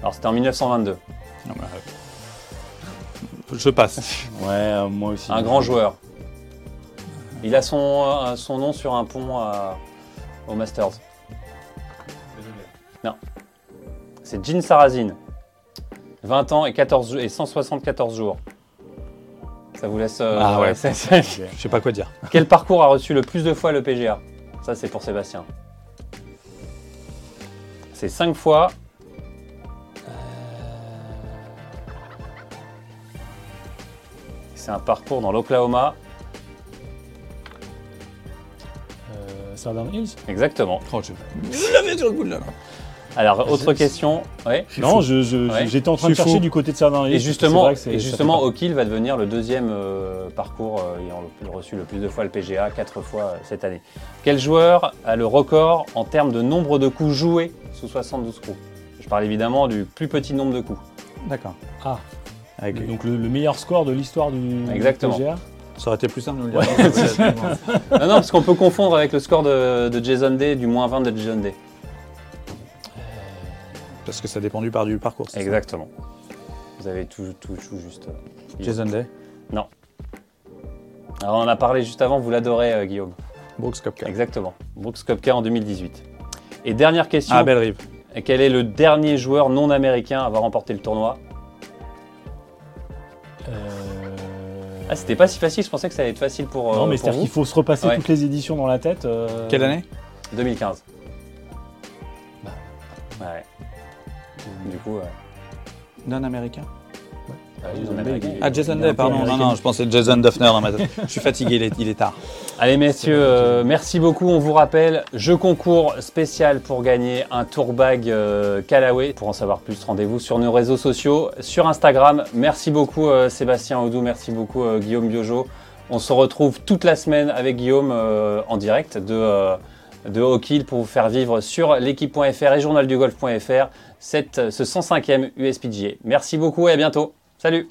Alors, c'était en 1922. Non, mais, euh, je passe. Ouais, euh, moi aussi. Un grand joueur. Il a son, euh, son nom sur un pont à- au Masters. Non. C'est Gene Sarrazin. 20 ans et, 14, jou- et 174 jours. Ça vous laisse. euh, Ah ouais. Je sais pas quoi dire. Quel parcours a reçu le plus de fois le PGA Ça, c'est pour Sébastien. C'est 5 fois. C'est un parcours dans l'Oklahoma. Euh, Southern Hills Exactement. Oh, je je l'avais sur le bout de là. là. Alors, autre question. Ouais. Non, je- je- Ouais. j'étais en train Je de chercher fou. du côté de Southern Hills. Et justement, et justement O'Kill va devenir le deuxième euh, parcours euh, ayant le- reçu le plus de fois le PGA, 4 fois euh, cette année. Quel joueur a le record en termes de nombre de coups joués sous 72 coups? Je parle évidemment du plus petit nombre de coups. D'accord. Ah. Avec- Donc le, le meilleur score de l'histoire du du Exactement. PGA. Ça aurait été plus simple de nous le dire. non, non, parce qu'on peut confondre avec le score de, de Jason Day, du moins 20 de Jason Day. Parce que ça dépend du, par du parcours. Exactement. Vous avez tout, tout, tout juste. Jason Day, Alors on en a parlé juste avant, vous l'adorez euh, Guillaume. Brooks Koepka. Exactement. Brooks Koepka en 2018. Et dernière question. Ah, Belle Rive. Quel est le dernier joueur non américain à avoir remporté le tournoi? Euh, Ah, c'était pas si facile, je pensais que ça allait être facile pour, euh, Non, mais pour c'est-à-dire vous. qu'il faut se repasser Ouais. toutes les éditions dans la tête. euh, Quelle année? 2015. Ouais. Du coup, euh, Non américain? bah. Ah, Jason Day, pardon. Non, non, je pensais Jason Duffner dans ma tête. Je suis fatigué, il est, il est tard. Allez messieurs, euh, merci beaucoup. On vous rappelle, jeu concours spécial pour gagner un tour bag euh, Callaway. Pour en savoir plus, rendez-vous sur nos réseaux sociaux, sur Instagram. Merci beaucoup euh, Sébastien Audou, merci beaucoup euh, Guillaume Biojo. On se retrouve toute la semaine avec Guillaume euh, en direct de, euh, de Hawkhill pour vous faire vivre sur l'équipe.fr et journaldugolf.fr cette, ce 105e USPGA. Merci beaucoup et à bientôt. Salut